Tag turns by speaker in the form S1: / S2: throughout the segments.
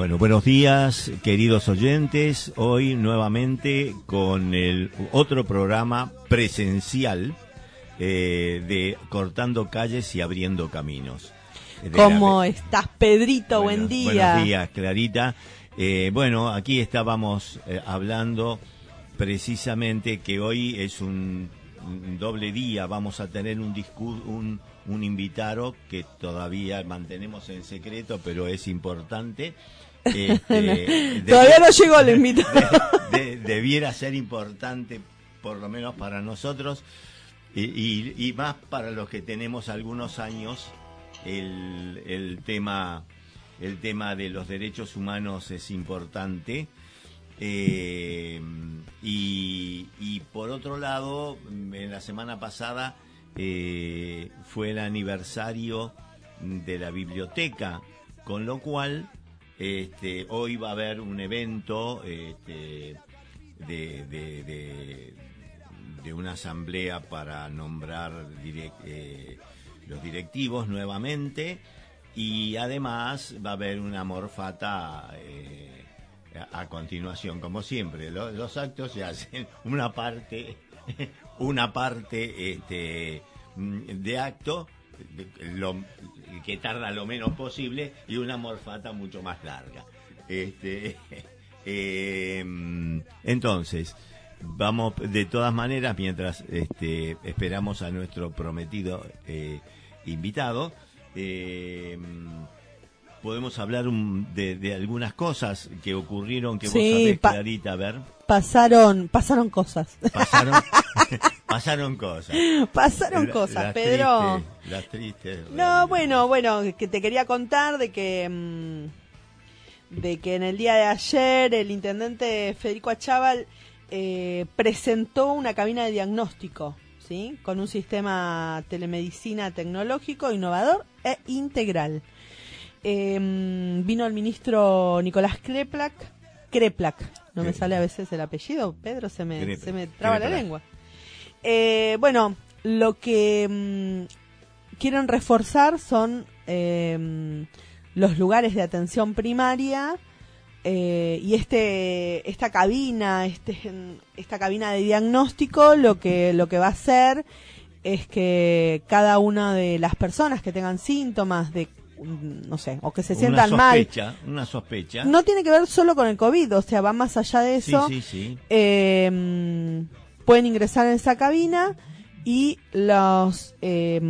S1: Bueno, buenos días, queridos oyentes. Hoy nuevamente con el otro programa presencial eh, de Cortando calles y abriendo caminos. De
S2: ¿Cómo
S1: la-
S2: estás, Pedrito?
S1: Bueno,
S2: Buen día.
S1: Buenos días, Clarita. Eh, bueno, aquí estábamos eh, hablando precisamente que hoy es un, un doble día. Vamos a tener un, discu- un un invitado que todavía mantenemos en secreto, pero es importante. Este,
S2: Todavía no llegó el invitado.
S1: de- de- debiera ser importante, por lo menos para nosotros, y, y- y más para los que tenemos algunos años, el, el tema el tema de los derechos humanos es importante. Eh, y, y por otro lado, en la semana pasada eh, fue el aniversario de la biblioteca, con lo cual este, hoy va a haber un evento este, de, una asamblea para nombrar eh, los directivos nuevamente y además va a haber una morfata eh, a, continuación, como siempre. Lo- los actos se hacen una parte, una parte este, mm, de acto que tarda lo menos posible y una morfata mucho más larga. Este, eh, entonces, vamos de todas maneras, mientras este, esperamos a nuestro prometido eh, invitado, eh, podemos hablar un- de, de algunas cosas que ocurrieron que
S2: Sí,
S1: vos sabés, Clarita, a ver,
S2: Pasaron, pasaron cosas.
S1: pasaron, pasaron cosas.
S2: pasaron
S1: La-
S2: cosas,
S1: las
S2: Pedro.
S1: tristes, las tristes
S2: No, bueno, bueno, que te quería contar de que mm, de que en el día de ayer el intendente Federico Achával eh, presentó una cabina de diagnóstico, ¿sí? Con un sistema telemedicina tecnológico, innovador e integral. Eh, vino el ministro Nicolás Kreplak, Kreplak, no me sale a veces el apellido, Pedro, se me,
S1: Kreplak,
S2: se me traba la lengua. Eh, bueno, lo que mm, quieren reforzar son eh, los lugares de atención primaria eh, y este esta cabina este esta cabina de diagnóstico lo que lo que va a hacer es que cada una de las personas que tengan síntomas de no sé o que se sientan
S1: una
S2: mal
S1: Una sospecha.
S2: no tiene que ver solo con el covid o sea va más allá de eso
S1: sí, sí.
S2: eh, pueden ingresar en esa cabina y los eh,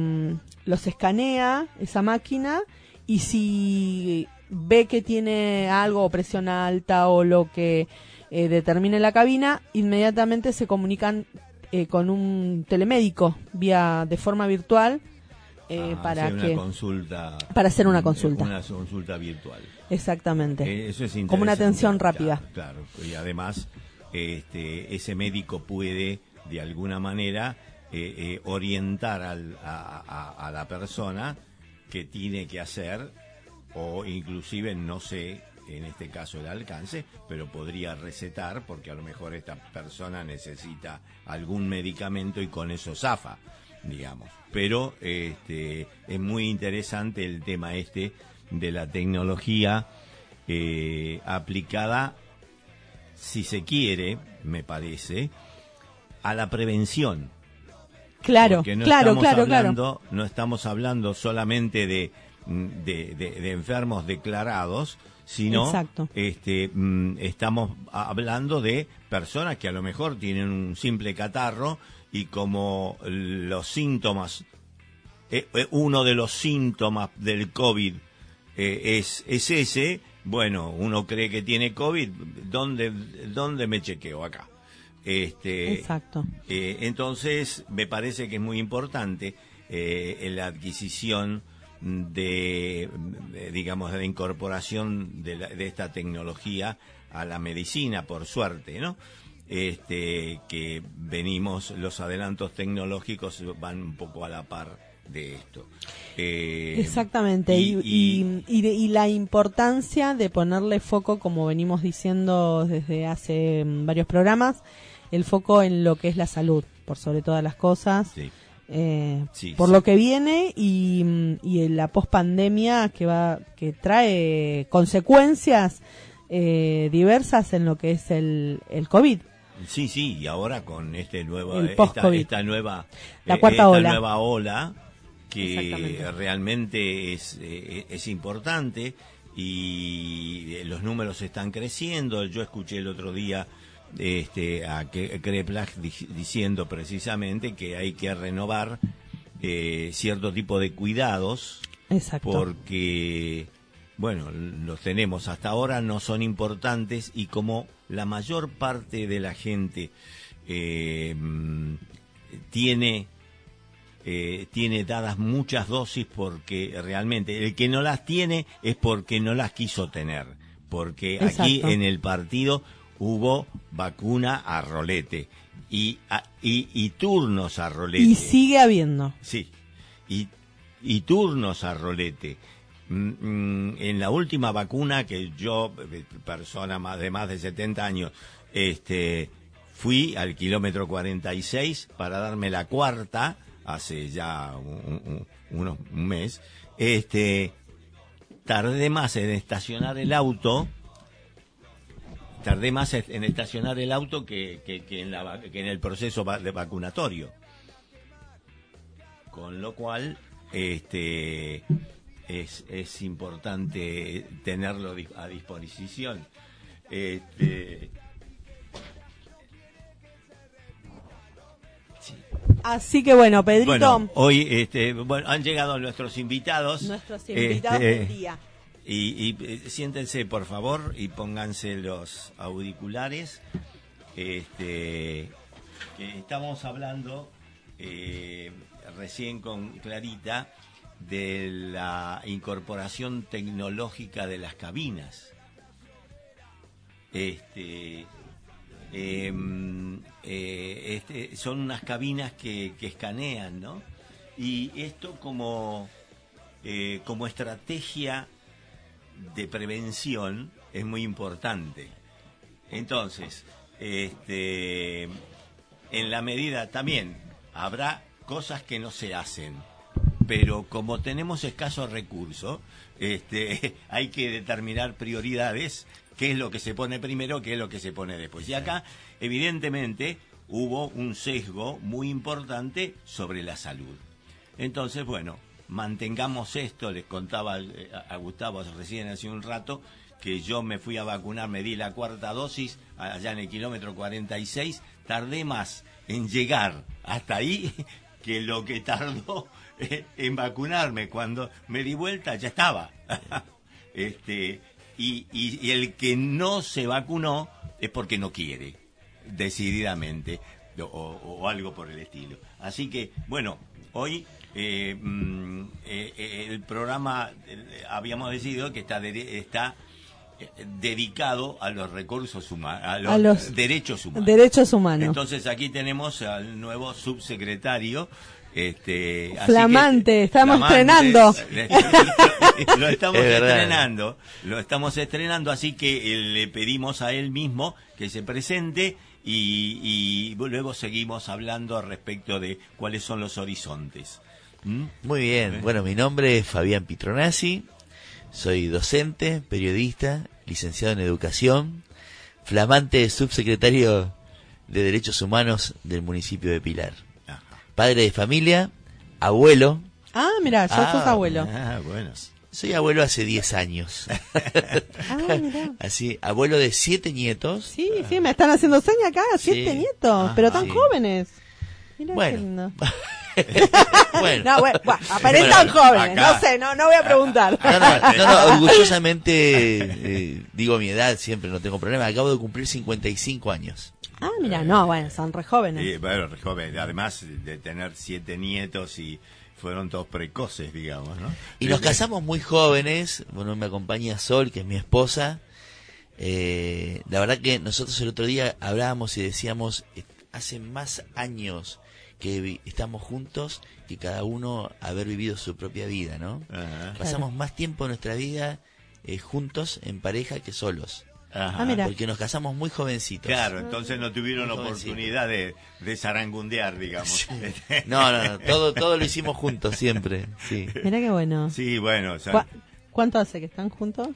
S2: los escanea esa máquina y si ve que tiene algo o presión alta o lo que eh, determine la cabina inmediatamente se comunican eh, con un telemédico vía de forma virtual eh,
S1: Ah,
S2: para
S1: hacer
S2: que
S1: una consulta.
S2: para hacer una consulta.
S1: una consulta virtual.
S2: Exactamente.
S1: Eh, eso es
S2: como una atención rápida.
S1: claro, claro. y además este ese médico puede de alguna manera eh, eh, orientar al- a, a- la persona que tiene que hacer o inclusive no sé en este caso el alcance, pero podría recetar porque a lo mejor esta persona necesita algún medicamento y con eso zafa, digamos. Pero este es muy interesante el tema este de la tecnología eh, aplicada, si se quiere, me parece, a la prevención.
S2: Claro,
S1: Porque no
S2: claro,
S1: estamos
S2: claro, claro.
S1: hablando, No estamos hablando solamente de, de, de- de enfermos declarados, sino
S2: Exacto.
S1: este, mm, estamos hablando de personas que a lo mejor tienen un simple catarro y como los síntomas, eh, eh, uno de los síntomas del COVID eh, es, es ese, bueno, uno cree que tiene COVID, ¿dónde, dónde me chequeo acá? Este,
S2: Exacto.
S1: eh, entonces, me parece que es muy importante eh, la adquisición de, eh, digamos, de la incorporación de, la- de esta tecnología a la medicina, por suerte, ¿no? Este, que venimos, los adelantos tecnológicos van un poco a la par de esto. Eh,
S2: Exactamente, y, y- y de- y la importancia de ponerle foco, como venimos diciendo desde hace mm, varios programas, el foco en lo que es la salud, por sobre todas las cosas,
S1: sí.
S2: eh,
S1: Sí,
S2: por
S1: sí.
S2: lo que viene y, mm, y en la pospandemia que va que trae consecuencias eh, diversas en lo que es el, el COVID.
S1: Sí, sí, y ahora con este nuevo, esta, esta nueva,
S2: La
S1: eh,
S2: cuarta
S1: esta
S2: ola.
S1: nueva ola que realmente es, eh, es importante y eh, los números están creciendo. Yo escuché el otro día este, a Kreplach di- diciendo precisamente que hay que renovar eh, cierto tipo de cuidados
S2: Exacto.
S1: porque, bueno, los tenemos hasta ahora, no son importantes y como la mayor parte de la gente eh, mm, tiene, eh, tiene dadas muchas dosis porque realmente el que no las tiene es porque no las quiso tener, porque aquí en el partido hubo vacuna a rolete y, a- y, y turnos a rolete.
S2: Y sigue habiendo.
S1: Sí, y, y turnos a rolete. Mm, mm, En la última vacuna que yo, eh, persona más de más de 70 años, este, fui al kilómetro 46 para darme la cuarta, hace ya un, un- unos- un mes, este, tardé más en estacionar el auto, tardé más en estacionar el auto que, que- en, la que en el proceso de vacunatorio. Con lo cual este es, es importante tenerlo a disposición. Este
S2: Así que bueno, Pedrito,
S1: bueno hoy este bueno han llegado nuestros invitados
S2: nuestros invitados
S1: este,
S2: del día.
S1: y, y, eh, siéntense por favor y pónganse los auriculares. Este, que estamos hablando eh, recién con Clarita de la incorporación tecnológica de las cabinas. Este, em, eh, este, son unas cabinas que, escanean, ¿no? Y esto como, eh, como estrategia de prevención es muy importante. Entonces, este, en la medida también habrá cosas que no se hacen, pero como tenemos escasos recursos, este, hay que determinar prioridades, qué es lo que se pone primero, qué es lo que se pone después. Y acá, evidentemente, hubo un sesgo muy importante sobre la salud. Entonces, bueno, mantengamos esto, les contaba eh, a Gustavo recién hace un rato, que yo me fui a vacunar, me di la cuarta dosis allá en el kilómetro 46, tardé más en llegar hasta ahí que lo que tardó eh, en vacunarme. Cuando me di vuelta ya estaba. este y, y- y el que no se vacunó es porque no quiere, decididamente, o, algo por el estilo. Así que, bueno, hoy eh, mm, eh, eh, el programa eh, habíamos decidido que está, de- está dedicado a los recursos humanos, a los,
S2: A los
S1: derechos humanos.
S2: Derechos humanos.
S1: Entonces aquí tenemos al nuevo subsecretario. Este, así
S2: Flamante,
S1: que-
S2: estamos
S1: flamante,
S2: estrenando.
S1: lo estamos
S3: Es
S1: estrenando, lo estamos estrenando, así que eh, le pedimos a él mismo que se presente y, y luego seguimos hablando respecto de cuáles son los horizontes. ¿Mm?
S3: Muy bien, bueno, mi nombre es Fabián Pitronazzi, soy docente, periodista, licenciado en educación, flamante subsecretario de Derechos Humanos del municipio de Pilar. Padre de familia, abuelo.
S2: Ah, mira, yo
S3: Ah,
S2: sos abuelo.
S1: Ah, bueno.
S3: Soy abuelo hace 10 años.
S2: Ah, mira.
S3: Así, abuelo de siete nietos.
S2: Sí, sí, me están haciendo señas acá, siete
S3: Sí.
S2: nietos,
S1: Ah,
S2: pero tan
S3: sí.
S2: jóvenes. Mira
S3: Bueno. bueno.
S2: No, bueno, bueno, aparentan
S1: Bueno,
S2: jóvenes,
S1: acá-
S2: no sé, no, no voy a preguntar.
S3: No, no, no, no, orgullosamente eh, digo mi edad, siempre no tengo problema. Acabo de cumplir 55 años.
S2: Ah, mira, no, bueno, son re jóvenes.
S1: Y, bueno, re joven, además de tener siete nietos y fueron todos precoces, digamos, ¿no?
S3: Y nos casamos muy jóvenes. Bueno, me acompaña Sol, que es mi esposa. Eh, la verdad que nosotros el otro día hablábamos y decíamos, eh, hace más años que vi- estamos juntos que cada uno haber vivido su propia vida, ¿no?
S1: Ajá.
S3: Pasamos más tiempo en nuestra vida eh, juntos, en pareja, que solos.
S1: Ajá.
S2: Ah.
S3: Porque nos casamos muy jovencitos.
S1: Claro, entonces no tuvieron
S3: Muy
S1: oportunidad de, de zarangundear, digamos.
S3: No, no, no, todo, todo lo hicimos juntos siempre. Sí.
S2: Mira qué bueno.
S1: Sí, bueno, o sea,
S2: ¿Cu- ¿Cuánto hace que están juntos?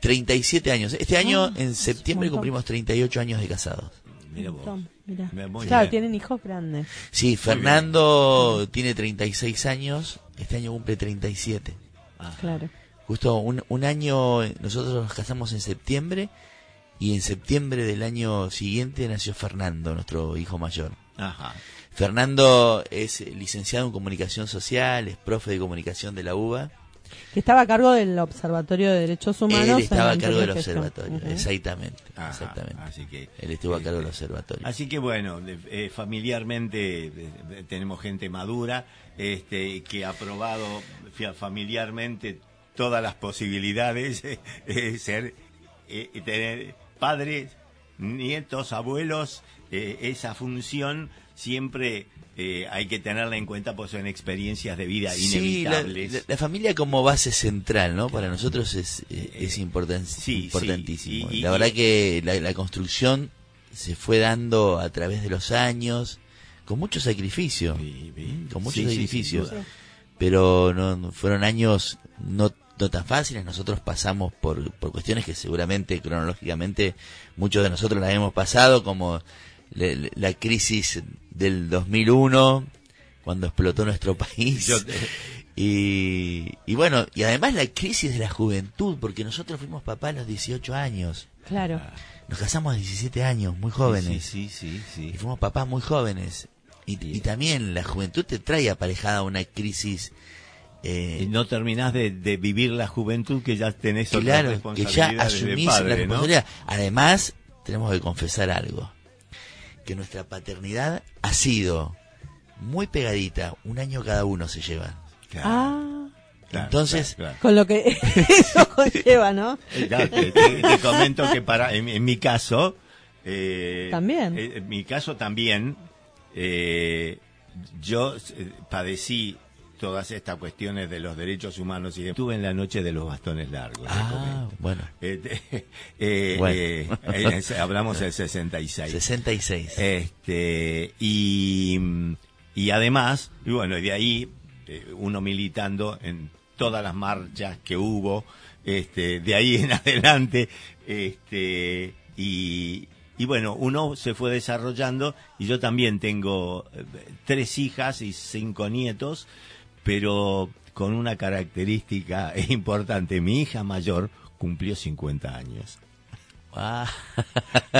S3: 37 años. Este año,
S2: Ah,
S3: en septiembre, cumplimos 38 años de casados.
S1: mira vos. Muy
S2: Claro,
S1: bien.
S2: tienen hijos grandes.
S3: Sí, Fernando tiene 36 años, este año cumple 37.
S2: Claro.
S3: Justo un, un año, nosotros nos casamos en septiembre y en septiembre del año siguiente nació Fernando, nuestro hijo mayor.
S1: Ajá.
S3: Fernando es licenciado en comunicación social, es profe de comunicación de la UBA.
S2: Que estaba a cargo del Observatorio de Derechos Humanos.
S3: Él estaba a cargo del observatorio, exactamente,
S1: Ajá,
S3: exactamente.
S1: Así que,
S3: Él estuvo a cargo del observatorio.
S1: Así que bueno, de- eh, familiarmente eh, tenemos gente madura este, que ha probado familiarmente todas las posibilidades eh, eh, ser eh, tener padres, nietos, abuelos, eh, esa función siempre eh, hay que tenerla en cuenta pues son experiencias de vida
S3: Sí, la,
S1: inevitables.
S3: la- la familia como base central, ¿no? Para nosotros es, eh, es importan-
S1: sí,
S3: importantísimo.
S1: sí, y-
S3: la verdad que la, la construcción se fue dando a través de los años, con mucho sacrificio,
S1: Sí, sí.
S3: con mucho
S1: Sí, sí,
S3: sacrificio.
S1: sin duda.
S3: pero no, no- fueron años no, no tan fáciles. Nosotros pasamos por, por cuestiones que seguramente, cronológicamente, muchos de nosotros las hemos pasado, como le- la crisis del 2001, cuando explotó nuestro país.
S1: Yo-
S3: y, y bueno, y además la crisis de la juventud, porque nosotros fuimos papás a los 18 años.
S2: Claro.
S3: Nos casamos a 17 años, muy jóvenes.
S1: Sí, sí, sí.
S3: Y fuimos papás muy jóvenes. Y, y también la juventud te trae aparejada una crisis. eh,
S1: Y no terminás de, de vivir la juventud que ya tenés
S3: claro, que ya
S1: responsabilidades de
S3: asumís
S1: padre,
S3: la
S1: ¿no?
S3: responsabilidad. Además, tenemos que confesar algo. Que nuestra paternidad ha sido muy pegadita. Un año cada uno se llevan.
S1: Claro,
S2: Ah,
S1: claro,
S3: entonces-
S1: claro,
S2: con lo que eso conlleva, ¿no?
S1: claro. Ya te, te- te comento que para en, en mi caso eh,
S2: También.
S1: eh, en mi caso también eh, yo eh, padecí todas estas cuestiones de los derechos humanos y estuve en la noche de los bastones largos.
S3: Ah, bueno.
S1: Eh, eh,
S3: Bueno.
S1: eh, hablamos del 66.
S3: 66.
S1: Este, y, y además, y bueno, y de ahí eh, uno militando en todas las marchas que hubo, este, de ahí en adelante, este, y, y bueno, uno se fue desarrollando y yo también tengo eh, tres hijas y cinco nietos, pero con una característica importante. Mi hija mayor cumplió 50 años.
S3: Ah,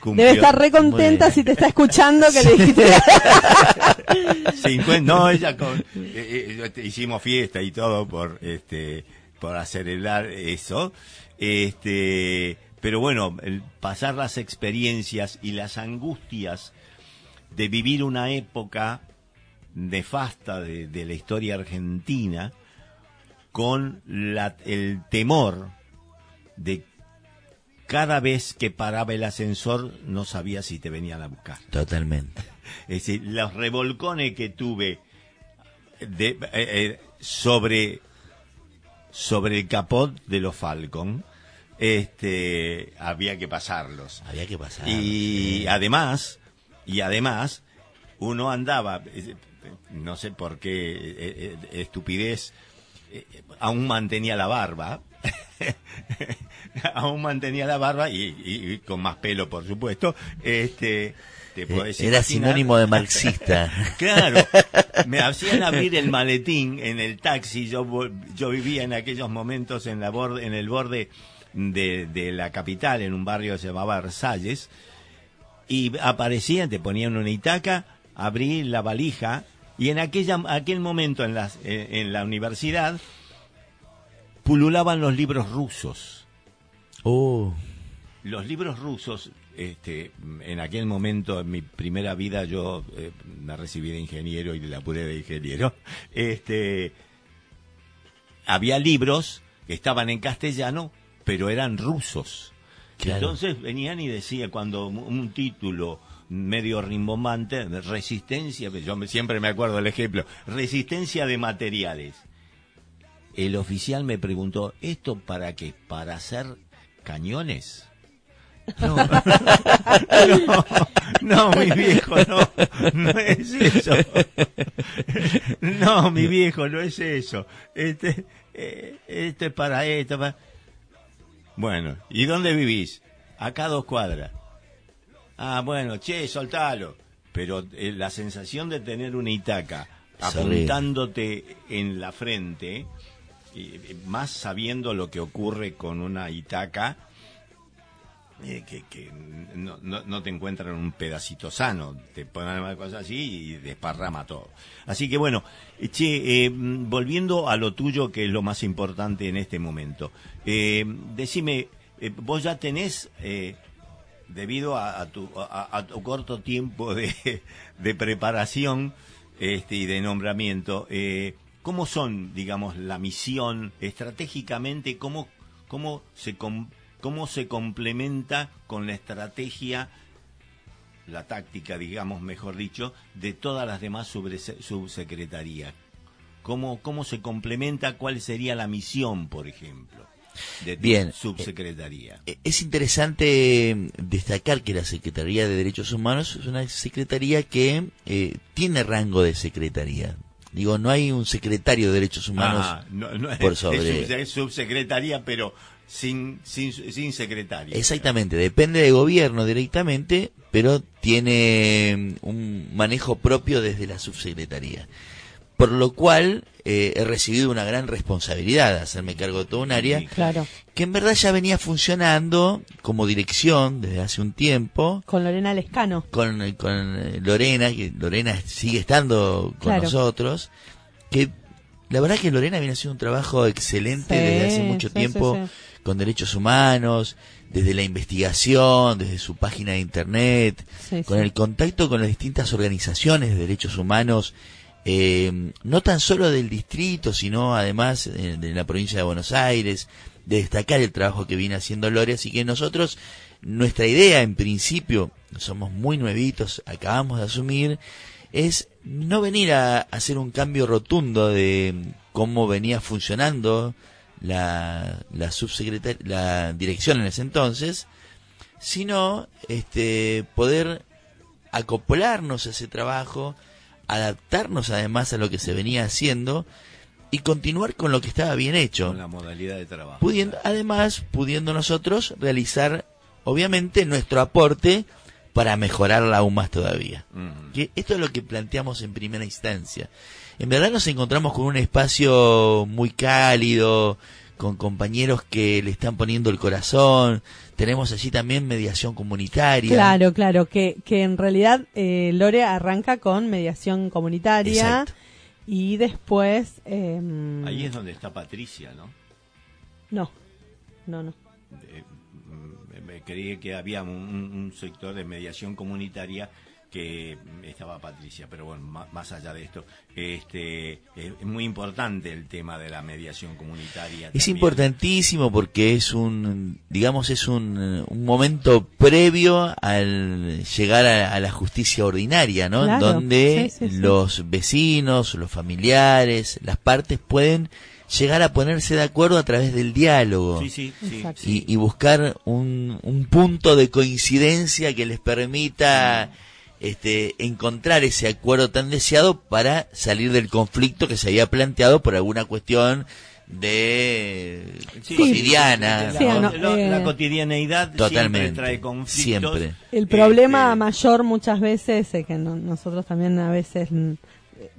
S1: Cumplió-
S2: Debe estar re contenta si te está escuchando que le dijiste.
S1: 50, no, ella con, eh, eh, hicimos fiesta y todo por este por acelerar eso. Este, pero bueno, el pasar las experiencias y las angustias de vivir una época nefasta de, de la historia argentina con la, el temor de cada vez que paraba el ascensor no sabía si te venían a buscar.
S3: totalmente.
S1: Es decir, los revolcones que tuve de, eh, eh, sobre, sobre el capot de los Falcon, este, había que pasarlos.
S3: Había que pasar.
S1: Y
S3: sí.
S1: además, y además, uno andaba, eh, no sé por qué eh, eh, estupidez, eh, aún mantenía la barba. aún mantenía la barba y, y- y con más pelo, por supuesto. Este, te podés
S3: Era
S1: imaginar.
S3: sinónimo de marxista.
S1: Claro, me hacían abrir el maletín en el taxi. Yo, yo vivía en aquellos momentos en, la borde, en el borde de, de la capital, en un barrio que se llamaba Versalles. Y aparecían, te ponían una itaca, abrí la valija. Y en aquella, aquel momento en, las, en, en la universidad pululaban los libros rusos.
S3: Oh,
S1: Los libros rusos, este, en aquel momento, en mi primera vida, yo eh, me recibí de ingeniero y la apuré de ingeniero. Este, había libros que estaban en castellano, pero eran rusos.
S3: Claro.
S1: Entonces venían y decía cuando un título medio rimbombante, resistencia, yo me- siempre me acuerdo del ejemplo, resistencia de materiales. El oficial me preguntó, ¿esto para qué? ¿Para hacer cañones? No, no, no, mi viejo, no, no es eso. No, mi viejo, no es eso. Este, eh, este es para esto. para- Bueno, ¿y dónde vivís? Acá dos cuadras. Ah, bueno, che, soltalo. Pero eh, la sensación de tener una itaca apuntándote en la frente, eh, más sabiendo lo que ocurre con una itaca, eh, que, que no, no, no te encuentran un pedacito sano, te ponen una cosa así y desparrama todo. Así que bueno, che, eh, mm, volviendo a lo tuyo, que es lo más importante en este momento, eh, decime, vos ya tenés, debido a, tu, a, tu corto tiempo de, de preparación este, y de nombramiento, eh, ¿cómo son, digamos, la misión estratégicamente, cómo, cómo se cómo se complementa con la estrategia, la táctica, digamos, mejor dicho, de todas las demás subsecretarías? ¿Cómo, ¿Cómo se complementa? ¿Cuál sería la misión, por ejemplo, de
S3: Bien.
S1: subsecretaría?
S3: Eh, Es interesante eh, destacar que la Secretaría de Derechos Humanos es una secretaría que eh, tiene rango de secretaría. Digo, no hay un secretario de Derechos Humanos.
S1: Ah, no, no,
S3: por sobre-
S1: Es, sub- es subsecretaría, pero sin, sin, sin secretario.
S3: Exactamente, depende de gobierno directamente, pero tiene mm, un manejo propio desde la subsecretaría. Por lo cual eh, he recibido una gran responsabilidad de hacerme cargo de todo un área.
S2: Claro.
S3: que en verdad ya venía funcionando como dirección desde hace un tiempo
S2: Con Lorena Lescano.
S3: con, con eh, Lorena, que Lorena sigue estando con
S2: Claro.
S3: nosotros, que la verdad que Lorena viene haciendo un trabajo excelente
S2: Sí,
S3: desde hace mucho
S2: sí,
S3: tiempo
S2: sí,
S3: con derechos humanos, desde la investigación, desde su página de internet, con el contacto con las distintas organizaciones de derechos humanos, eh, no tan solo del distrito, sino además de la provincia de Buenos Aires, de destacar el trabajo que viene haciendo Lore, así que nosotros, nuestra idea en principio, somos muy nuevitos, acabamos de asumir, es no venir a hacer un cambio rotundo de cómo venía funcionando la, la la dirección en ese entonces, sino este poder acoplarnos a ese trabajo, adaptarnos además a lo que se venía haciendo y continuar con lo que estaba bien hecho
S1: Con la modalidad de trabajo.
S3: pudiendo, además pudiendo nosotros realizar obviamente nuestro aporte para mejorarla aún más todavía. Que esto es lo que planteamos en primera instancia. En verdad nos encontramos con un espacio muy cálido, con compañeros que le están poniendo el corazón. Tenemos allí también mediación comunitaria.
S2: Claro, claro, que, que en realidad eh, Lore arranca con mediación comunitaria
S3: Exacto.
S2: y después... em,
S1: Ahí es donde está Patricia, ¿no?
S2: No, no, no.
S1: Eh, mm, me creí que había un, un sector de mediación comunitaria que estaba Patricia, pero bueno, más, allá de esto, este es muy importante el tema de la mediación comunitaria.
S3: Es
S1: también.
S3: importantísimo porque es un, digamos, es un, eh, un momento previo al llegar a, a la justicia ordinaria, ¿no?
S2: Claro,
S3: Donde
S2: sí, sí, sí.
S3: los vecinos, los familiares, las partes pueden llegar a ponerse de acuerdo a través del diálogo.
S1: Sí, sí, sí.
S3: Y, y buscar un, un punto de coincidencia que les permita este, encontrar ese acuerdo tan deseado para salir del conflicto que se había planteado por alguna cuestión de
S1: Sí,
S3: cotidiana.
S2: Sí,
S1: la,
S2: no,
S1: la-
S2: eh,
S1: la cotidianeidad
S3: Totalmente.
S1: siempre trae conflictos.
S3: Siempre.
S2: El problema
S1: Este,
S2: mayor muchas veces, eh, que no- nosotros también a veces mm,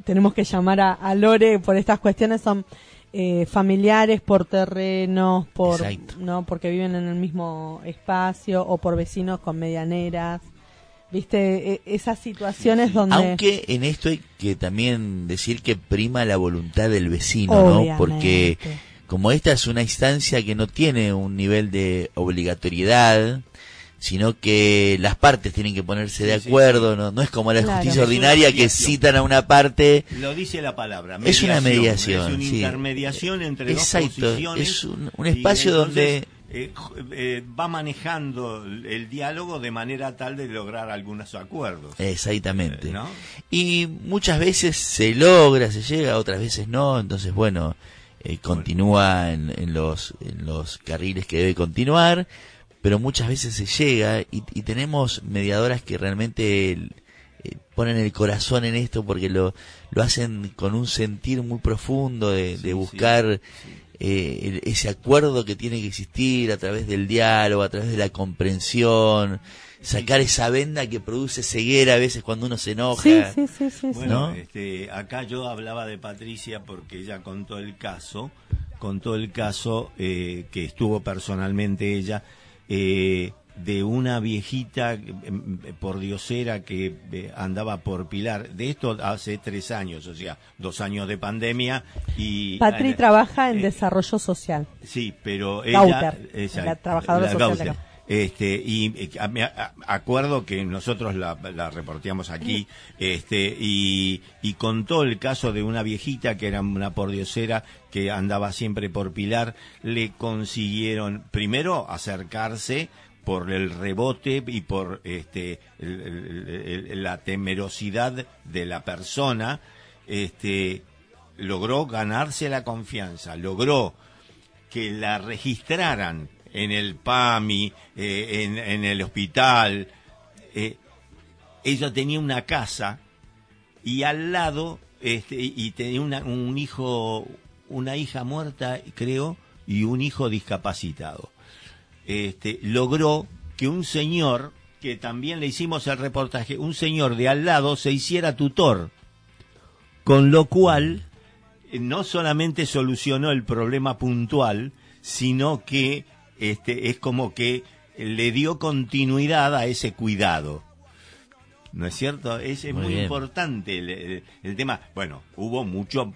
S2: tenemos que llamar a, a Lore por estas cuestiones, son eh, familiares por terrenos, por
S3: Exacto.
S2: no porque viven en el mismo espacio o por vecinos con medianeras. Viste, E- esas situaciones donde...
S3: Aunque en esto hay que también decir que prima la voluntad del vecino, ¿no? Porque como esta es una instancia que no tiene un nivel de obligatoriedad, sino que las partes tienen que ponerse de
S1: Sí, sí,
S3: acuerdo, ¿no? No es como la
S2: Claro.
S3: justicia ordinaria que
S1: mediación.
S3: citan a una parte.
S1: Lo dice la palabra.
S3: Es una mediación,
S1: Es una
S3: sí.
S1: intermediación entre
S3: Exacto,
S1: dos posiciones.
S3: es un- espacio donde-
S1: eh, eh, va manejando el diálogo de manera tal de lograr algunos acuerdos.
S3: Exactamente.
S1: Eh, ¿no?
S3: Y muchas veces se logra, se llega, otras veces no, entonces bueno, eh, continúa en, en los, en los carriles que debe continuar, pero muchas veces se llega y, y tenemos mediadoras que realmente ponen el corazón en esto porque lo, lo hacen con un sentir muy profundo de,
S1: Sí,
S3: de
S1: sí,
S3: buscar eh, el- ese acuerdo que tiene que existir a través del diálogo, a través de la comprensión, sacar esa venda que produce ceguera a veces cuando uno se enoja.
S2: Sí, sí, sí, sí. sí.
S1: Bueno,
S3: ¿No?
S1: este, acá yo hablaba de Patricia porque ella contó el caso, contó el caso eh, que estuvo personalmente ella eh, de una viejita em, por diosera que eh, andaba por Pilar. De esto hace tres años, o sea, dos años de pandemia y
S2: Patri
S1: eh,
S2: trabaja en
S1: eh,
S2: desarrollo social.
S1: Sí, pero ella...
S2: Gauter,
S1: esa-
S2: la trabajadora
S1: la
S2: social
S1: Gauter. Este, y eh, me acuerdo que nosotros la, la reporteamos aquí, este, y, y contó el caso de una viejita que era una pordiosera que andaba siempre por Pilar, le consiguieron primero acercarse por el rebote y por este la temerosidad de la persona, este logró ganarse la confianza, logró que la registraran en el PAMI, eh, en, en el hospital. eh, ella tenía una casa y al lado este, y tenía una- un hijo, una hija muerta, creo, y un hijo discapacitado. Este, logró que un señor, que también le hicimos el reportaje, un señor de al lado se hiciera tutor, con lo cual no solamente solucionó el problema puntual, sino que este, es como que le dio continuidad a ese cuidado. ¿No es cierto? Es, es
S3: Muy
S1: importante el, el- el tema. Bueno, hubo mucho,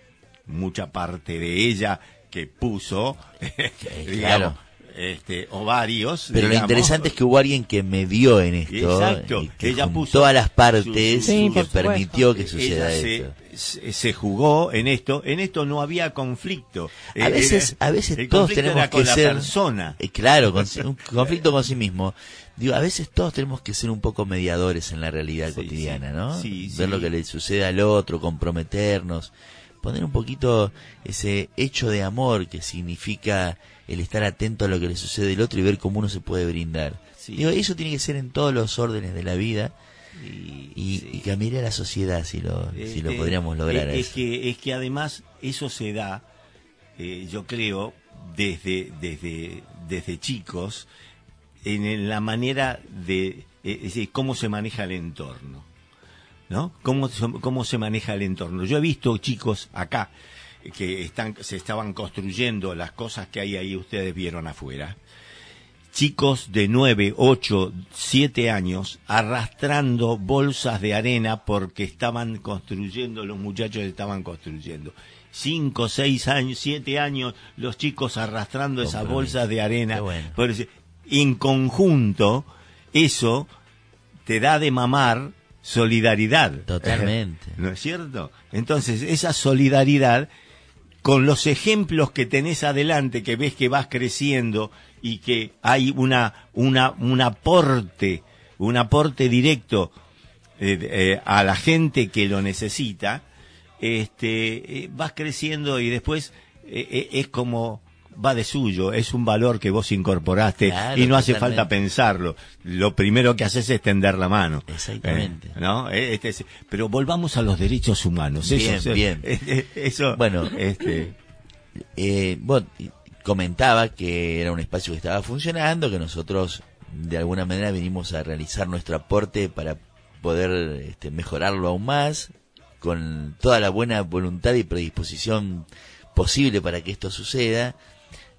S1: mucha parte de ella que puso, digamos,
S3: claro.
S1: Este, ovarios.
S3: Pero lo interesante es que hubo alguien que medió en esto
S1: Exacto,
S3: y que
S1: ella puso
S3: a las partes
S1: su-
S3: y
S1: su-
S2: Sí,
S3: que permitió que suceda
S1: ella
S3: eso.
S1: se, jugó en esto. En esto no había conflicto.
S3: A
S1: Eh,
S3: veces,
S1: eh,
S3: a veces
S1: el
S3: todos tenemos
S1: era con
S3: que
S1: la
S3: ser
S1: persona.
S3: Eh, claro, con, un conflicto con sí mismo. Digo, a veces todos tenemos que ser un poco mediadores en la realidad
S1: Sí,
S3: cotidiana,
S1: sí.
S3: ¿no?
S1: Sí,
S3: Ver
S1: sí.
S3: lo que le sucede al otro, comprometernos, poner un poquito ese hecho de amor que significa el estar atento a lo que le sucede al otro y ver cómo uno se puede brindar.
S1: Sí.
S3: Digo, eso tiene que ser en todos los órdenes de la vida
S1: Y-
S3: y,
S1: sí.
S3: y cambiaría la sociedad si lo, si lo
S1: Este,
S3: podríamos lograr.
S1: Es, es que, es que además eso se da, eh, yo creo, desde, desde, desde chicos, en, la manera de eh, es decir, cómo se maneja el entorno. ¿No? ¿Cómo, se- cómo se maneja el entorno. Yo he visto chicos acá que están, se estaban construyendo las cosas que hay ahí, ustedes vieron afuera chicos de 9, 8, 7 años arrastrando bolsas de arena porque estaban construyendo, los muchachos estaban construyendo. 5, 6 años, 7 años, los chicos arrastrando esas bolsas de arena.
S3: Bueno.
S1: Por eso, en conjunto, eso te da de mamar solidaridad.
S3: Totalmente.
S1: ¿No es cierto? Entonces, esa solidaridad con los ejemplos que tenés adelante, que ves que vas creciendo y que hay una, una, un aporte, un aporte directo eh, eh, a la gente que lo necesita, este, eh, vas creciendo y después es como va de suyo, es un valor que vos incorporaste
S3: Claro,
S1: y no hace
S3: totalmente.
S1: falta pensarlo. Lo primero que haces es tender la mano.
S3: Exactamente.
S1: Eh, ¿no? Eh, este es- pero volvamos a los derechos humanos.
S3: Bien,
S1: eso,
S3: bien.
S1: eh, eh, eso,
S3: Bueno.
S1: este,
S3: eh, bueno, comentaba que era un espacio que estaba funcionando, que nosotros de alguna manera vinimos a realizar nuestro aporte para poder este, mejorarlo aún más, con toda la buena voluntad y predisposición posible para que esto suceda.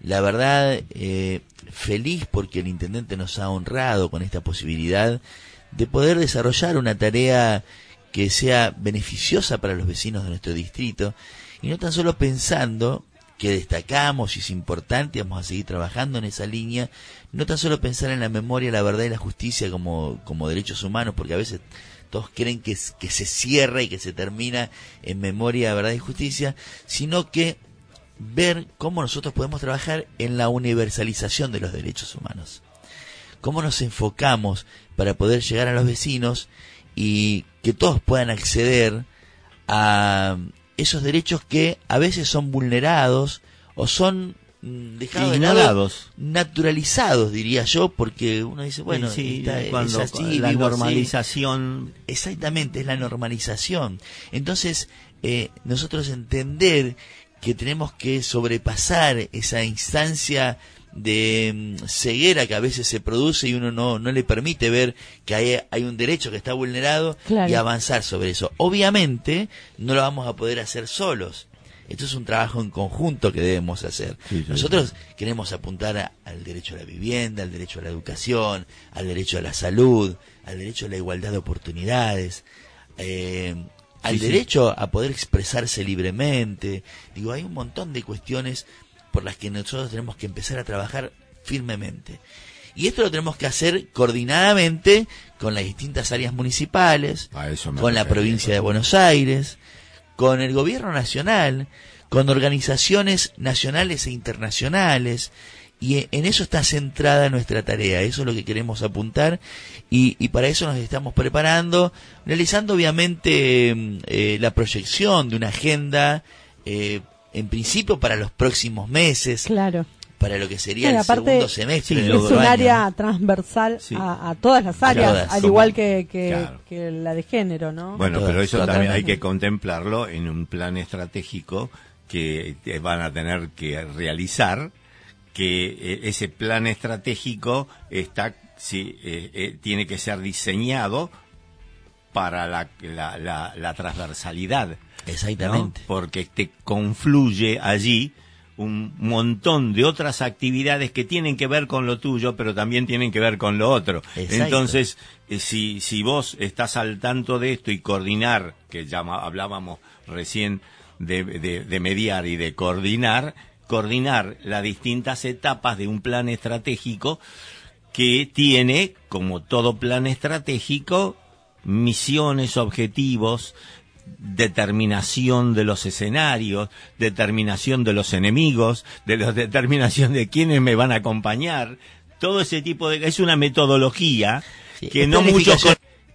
S3: La verdad, eh, feliz porque el intendente nos ha honrado con esta posibilidad de poder desarrollar una tarea que sea beneficiosa para los vecinos de nuestro distrito. Y no tan solo pensando que destacamos y es importante, vamos a seguir trabajando en esa línea, no tan solo pensar en la memoria, la verdad y la justicia como, como derechos humanos, porque a veces todos creen que, que se cierra y que se termina en memoria, verdad y justicia, sino que ver cómo nosotros podemos trabajar en la universalización de los derechos humanos. Cómo nos enfocamos para poder llegar a los vecinos y que todos puedan acceder a esos derechos que a veces son vulnerados o son mm, dejados de lado,
S1: Ignorados.
S3: naturalizados, diría yo, porque uno dice, bueno,
S1: Sí,
S3: es así,
S1: la normalización
S3: Exactamente, es la normalización. Entonces, eh, nosotros entender que tenemos que sobrepasar esa instancia de mm, ceguera que a veces se produce y uno no, no le permite ver que hay, hay un derecho que está vulnerado
S2: Claro.
S3: y avanzar sobre eso. Obviamente, no lo vamos a poder hacer solos. Esto es un trabajo en conjunto que debemos hacer.
S1: Sí, sí,
S3: Nosotros queremos apuntar a- al derecho a la vivienda, al derecho a la educación, al derecho a la salud, al derecho a la igualdad de oportunidades, eh, al
S1: Sí, sí.
S3: derecho a poder expresarse libremente. Digo, hay un montón de cuestiones por las que nosotros tenemos que empezar a trabajar firmemente. Y esto lo tenemos que hacer coordinadamente con las distintas áreas municipales, con la provincia de Buenos Aires, con el gobierno nacional, con organizaciones nacionales e internacionales, y en eso está centrada nuestra tarea, eso es lo que queremos apuntar, y, y para eso nos estamos preparando, realizando obviamente mm, eh, la proyección de una agenda, eh, en principio para los próximos meses,
S2: Claro.
S3: para lo que sería el
S2: aparte,
S3: segundo semestre
S1: sí,
S3: del
S2: Es un
S3: año.
S2: área transversal
S1: Sí.
S2: a, a todas las áreas,
S3: todas,
S2: al
S1: como-
S2: igual que, que,
S1: Claro.
S2: que la de género, ¿no?
S1: Bueno,
S3: Todas,
S1: pero eso también hay que contemplarlo en un plan estratégico que van a tener que realizar, que eh, ese plan estratégico está, sí, eh, eh, tiene que ser diseñado para la, la, la, la transversalidad. ¿no?
S3: Exactamente.
S1: Porque te confluye allí un montón de otras actividades que tienen que ver con lo tuyo, pero también tienen que ver con lo otro.
S3: Exacto.
S1: Entonces, si, si vos estás al tanto de esto y coordinar, que ya hablábamos recién de, de- de mediar y de coordinar, coordinar las distintas etapas de un plan estratégico que tiene, como todo plan estratégico, misiones, objetivos, determinación de los escenarios, determinación de los enemigos, de la determinación de quiénes me van a acompañar, todo ese tipo de es una metodología
S3: Sí,
S1: que no muchos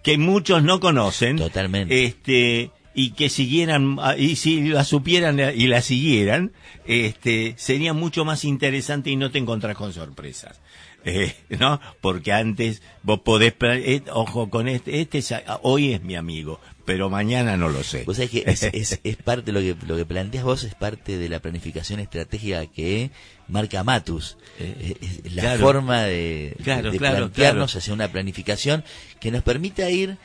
S1: que muchos no conocen,
S3: Totalmente.
S1: este y que siguieran ah, y si la supieran eh, y la siguieran, este sería mucho más interesante y no te encontrás con sorpresas. Eh, ¿no? Porque antes vos podés, eh, ojo con este, este es- ah, hoy es mi amigo, pero mañana no lo sé.
S3: Vos sabés que es, es, es parte, lo que, lo que planteas vos es parte de la planificación estratégica que marca Matus. Eh, la
S1: Claro.
S3: forma de,
S1: Claro,
S3: de
S1: claro,
S3: plantearnos hacia una planificación que nos permita ir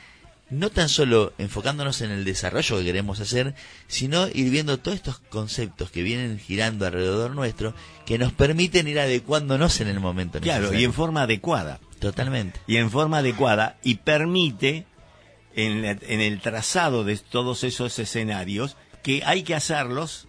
S3: no tan solo enfocándonos en el desarrollo que queremos hacer, sino ir viendo todos estos conceptos que vienen girando alrededor nuestro, que nos permiten ir adecuándonos en el momento
S1: Claro,
S3: necesario.
S1: y en forma adecuada.
S3: Totalmente.
S1: y en forma adecuada y permite en, la- en el trazado de todos esos escenarios que hay que hacerlos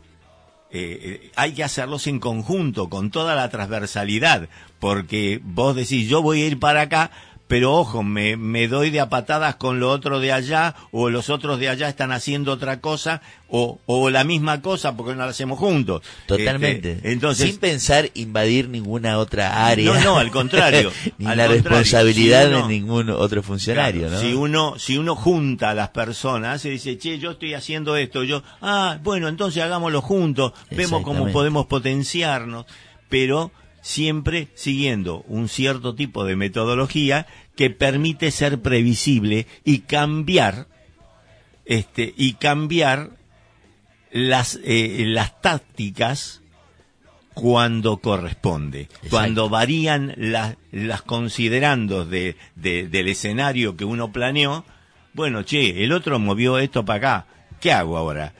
S1: eh, eh, hay que hacerlos en conjunto con toda la transversalidad porque vos decís yo voy a ir para acá pero ojo, me, me doy de a patadas con lo otro de allá, o los otros de allá están haciendo otra cosa, o, o la misma cosa porque no la hacemos juntos.
S3: Totalmente.
S1: Este, entonces,
S3: Sin pensar invadir ninguna otra área.
S1: No, no, al contrario.
S3: Ni
S1: Al
S3: la
S1: contrario.
S3: responsabilidad
S1: Si uno-
S3: de ningún otro funcionario,
S1: Claro,
S3: ¿no?
S1: Si uno, si uno junta a las personas y dice, che, yo estoy haciendo esto, yo, ah, bueno, entonces hagámoslo juntos, vemos cómo podemos potenciarnos, pero siempre siguiendo un cierto tipo de metodología que permite ser previsible y cambiar, este, y cambiar las, eh, las tácticas cuando corresponde.
S3: Exacto.
S1: Cuando varían las, las considerandos de, de- del escenario que uno planeó, bueno, che, el otro movió esto para acá, ¿qué hago ahora?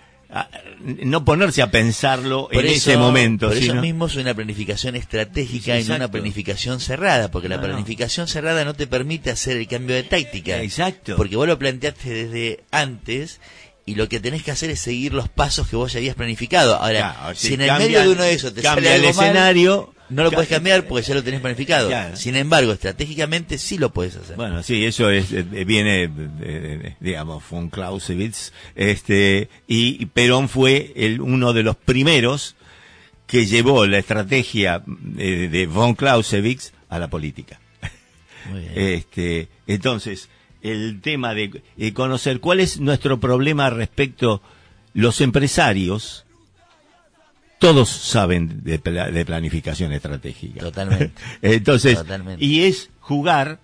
S1: No ponerse a pensarlo
S3: Por
S1: en
S3: eso-
S1: ese momento,
S3: Por eso mismo es una planificación estratégica y no una planificación cerrada, porque la
S1: no.
S3: planificación cerrada no te permite hacer el cambio de táctica.
S1: Exacto.
S3: Porque vos lo planteaste desde antes y lo que tenés que hacer es seguir los pasos que vos ya habías planificado. Ahora,
S1: Claro,
S3: si
S1: si
S3: en el
S1: cambia-
S3: medio de uno de esos te
S1: cambia
S3: sale
S1: el
S3: mal,
S1: escenario,
S3: no lo puedes cambiar porque ya lo tenés planificado.
S1: Claro.
S3: Sin embargo, estratégicamente sí lo puedes hacer.
S1: Bueno, sí, eso es, eh, viene, de- de- digamos, von Clausewitz, este, y Perón fue el, uno de los primeros que llevó la estrategia eh, de von Clausewitz a la política.
S3: Muy bien.
S1: Este, entonces, el tema de eh, conocer cuál es nuestro problema respecto los empresarios, todos saben de, pla- de planificación estratégica.
S3: Totalmente.
S1: Entonces,
S3: Totalmente.
S1: y es jugar,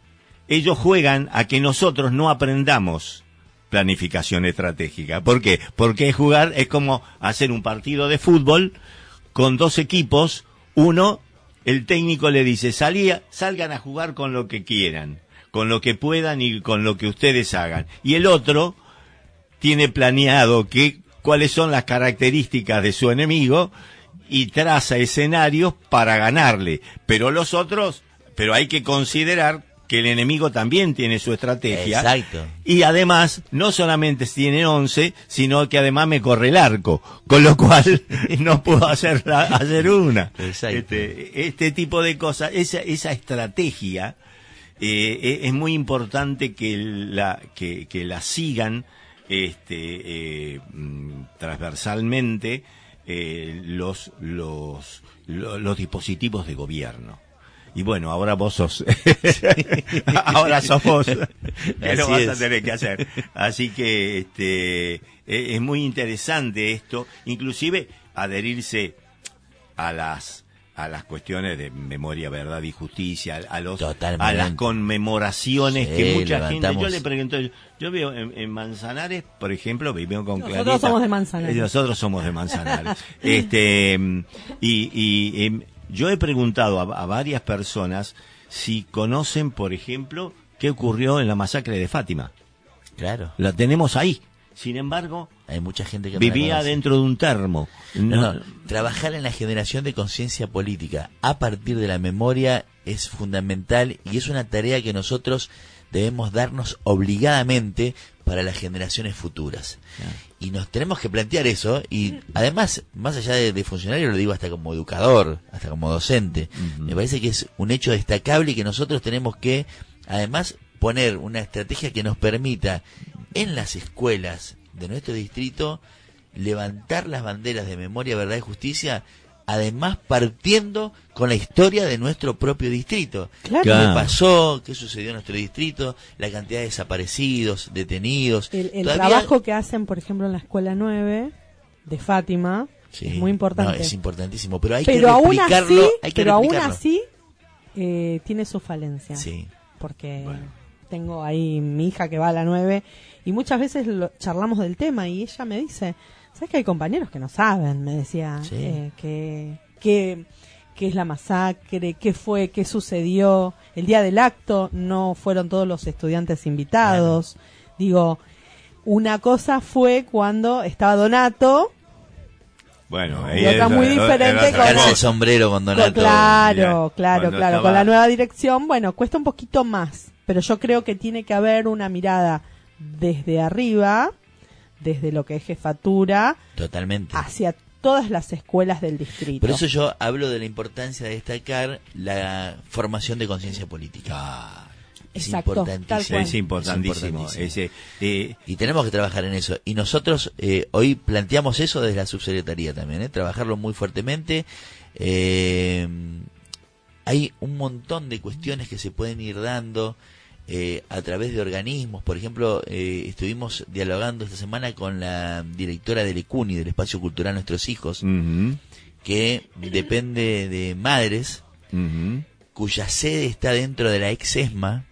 S1: ellos juegan a que nosotros no aprendamos planificación estratégica. ¿Por qué? Porque jugar es como hacer un partido de fútbol con dos equipos, uno, el técnico le dice, salía, salgan a jugar con lo que quieran, con lo que puedan y con lo que ustedes hagan. Y el otro tiene planeado que, cuáles son las características de su enemigo y traza escenarios para ganarle. Pero los otros, pero hay que considerar que el enemigo también tiene su estrategia.
S3: Exacto.
S1: Y además, no solamente tiene 11, sino que además me corre el arco, con lo cual no puedo hacer, la- hacer una.
S3: Exacto.
S1: Este, este tipo de cosas, esa, esa estrategia, eh, eh, es muy importante que la, que, que la sigan este, eh, mm, transversalmente eh, los, los, lo- los dispositivos de gobierno. Y bueno, ahora vos sos, ahora sos vos, que lo vas a tener que hacer. Así que este, e- es muy interesante esto, inclusive adherirse a las a las cuestiones de memoria, verdad y justicia, a los
S3: Totalmente.
S1: a las conmemoraciones
S3: Sí,
S1: que mucha gente. Yo le pregunto, yo veo en, en Manzanares, por ejemplo, vivimos con
S2: Nosotros
S1: Clarita.
S2: somos de Manzanares.
S1: Nosotros somos de Manzanares. este y, y em, yo he preguntado a, a varias personas si conocen, por ejemplo, qué ocurrió en la masacre de Fátima.
S3: Claro.
S1: La tenemos ahí. Sin embargo,
S3: Hay mucha gente que
S1: vivía dentro de un termo.
S3: No,
S1: No-
S3: no, trabajar en la generación de conciencia política a partir de la memoria es fundamental y es una tarea que nosotros debemos darnos obligadamente para las generaciones futuras. Y nos tenemos que plantear eso y además, más allá de, de funcionario, lo digo hasta como educador, hasta como docente, me parece que es un hecho destacable y que nosotros tenemos que además poner una estrategia que nos permita en las escuelas de nuestro distrito levantar las banderas de memoria, verdad y justicia, además partiendo con la historia de nuestro propio distrito.
S2: Claro.
S3: ¿Qué pasó? ¿Qué sucedió en nuestro distrito? La cantidad de desaparecidos, detenidos.
S2: El, el
S3: Todavía-
S2: trabajo que hacen, por ejemplo, en la escuela 9 de Fátima
S3: Sí,
S2: es muy importante.
S3: no, es importantísimo, pero hay
S2: pero
S3: que
S2: aún
S3: replicarlo.
S2: así,
S3: hay que
S2: pero aún así eh, tiene sus falencias.
S3: Sí.
S2: Porque tengo ahí mi hija que va a la 9 y muchas veces lo- charlamos del tema y ella me dice, ¿sabes que hay compañeros que no saben? Me decía,
S3: Sí.
S2: eh, que, que, qué es la masacre, qué fue, qué sucedió. El día del acto no fueron todos los estudiantes invitados. Digo, una cosa fue cuando estaba Donato,
S1: Bueno,
S2: Y otra muy diferente como-
S3: el sombrero con
S2: Co-
S3: Donato.
S2: claro, claro,
S1: cuando
S2: claro.
S1: estaba-
S2: Con la nueva dirección, bueno, cuesta un poquito más, pero yo creo que tiene que haber una mirada desde arriba, desde lo que es jefatura,
S3: Totalmente.
S2: hacia todas las escuelas del distrito.
S3: Por eso yo hablo de la importancia de destacar la formación de conciencia política. Es
S2: Exacto, tal
S3: importantísimo.
S2: cual.
S1: es importantísimo.
S3: Es importantísimo.
S1: Ese, eh,
S3: Y tenemos que trabajar en eso. Y nosotros eh, hoy planteamos eso desde la subsecretaría también, ¿eh? trabajarlo muy fuertemente. Eh, hay un montón de cuestiones que se pueden ir dando eh, a través de organismos. Por ejemplo, eh, estuvimos dialogando esta semana con la directora del ECUNI, del Espacio Cultural Nuestros Hijos, que depende de madres, cuya sede está dentro de la ex ESMA,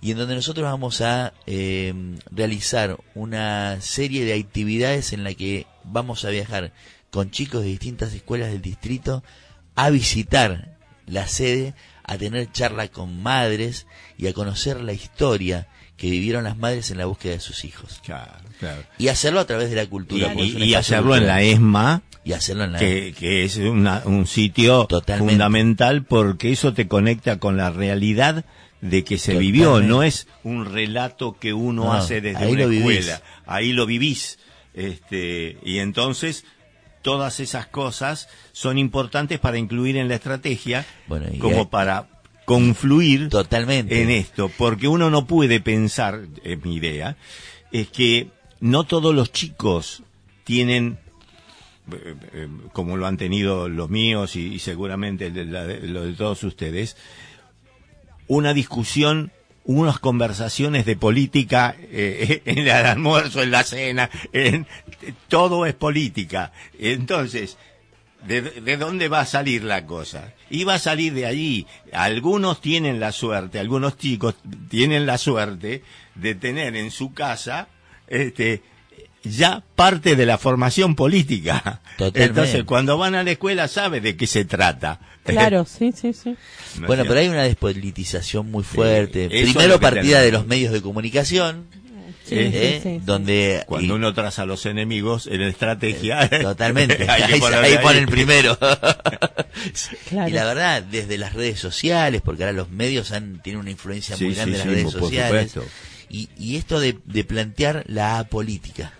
S3: y en donde nosotros vamos a eh, realizar una serie de actividades en la que vamos a viajar con chicos de distintas escuelas del distrito a visitar la sede, a tener charla con madres y a conocer la historia que vivieron las madres en la búsqueda de sus hijos.
S1: Claro, claro.
S3: Y hacerlo a través de la cultura.
S1: y hacerlo en la. ESMA,
S3: Y hacerlo en la
S1: que, que es una- un sitio
S3: Totalmente.
S1: fundamental porque eso te conecta con la realidad de que se vivió, no es un relato que uno
S3: No,
S1: hace desde una
S3: vivís.
S1: escuela, ahí lo vivís. Este, y entonces todas esas cosas son importantes para incluir en la estrategia
S3: Bueno,
S1: como
S3: hay-
S1: para confluir
S3: Totalmente.
S1: en esto, porque uno no puede pensar, es mi idea, es que no todos los chicos tienen, eh, eh, como lo han tenido los míos y, y seguramente el de de- lo de todos ustedes, una discusión, unas conversaciones de política eh, en el almuerzo, en la cena, en, todo es política. Entonces, ¿De, de dónde va a salir la cosa? Y va a salir de allí. Algunos tienen la suerte, algunos chicos tienen la suerte de tener en su casa este ya parte de la formación política.
S3: Totalmente.
S1: Entonces, cuando van a la escuela sabe de qué se trata.
S2: Claro, sí, sí, sí.
S1: ¿No es
S3: Bueno, pero hay una despolitización muy fuerte. Primero partida
S1: tenemos.
S3: de los medios de comunicación,
S2: Sí,
S3: ¿eh?
S2: sí,
S3: donde
S1: Cuando
S3: y-
S1: uno traza a los enemigos en estrategia.
S3: totalmente
S1: hay que
S3: ahí, ahí
S1: ahí.
S3: pone el primero
S2: Claro.
S3: y la verdad desde las redes sociales porque ahora los medios han tienen una influencia
S1: Sí,
S3: muy grande
S1: sí,
S3: en las
S1: sí,
S3: redes
S1: por
S3: sociales
S1: supuesto.
S3: y, y esto de, de plantear la apolítica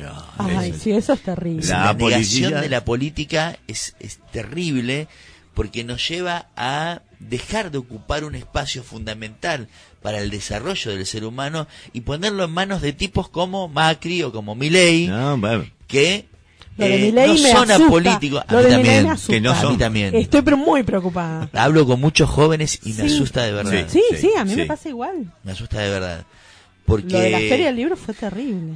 S1: No,
S2: Ay,
S1: eso-
S2: sí, eso es terrible.
S1: La
S3: la, negación de la política es, es terrible porque nos lleva a dejar de ocupar un espacio fundamental para el desarrollo del ser humano y ponerlo en manos de tipos como Macri o como Milei
S1: No,
S3: que eh,
S2: Milei
S3: no son apolíticos. A mí también.
S1: Que no
S3: a mí también.
S2: Estoy pero muy preocupada.
S3: Hablo con muchos jóvenes y me asusta de verdad.
S2: Sí,
S1: Sí,
S2: sí, a mí
S1: sí.
S2: me pasa igual.
S3: Me asusta de verdad. Porque
S2: Lo de la feria del libro fue terrible.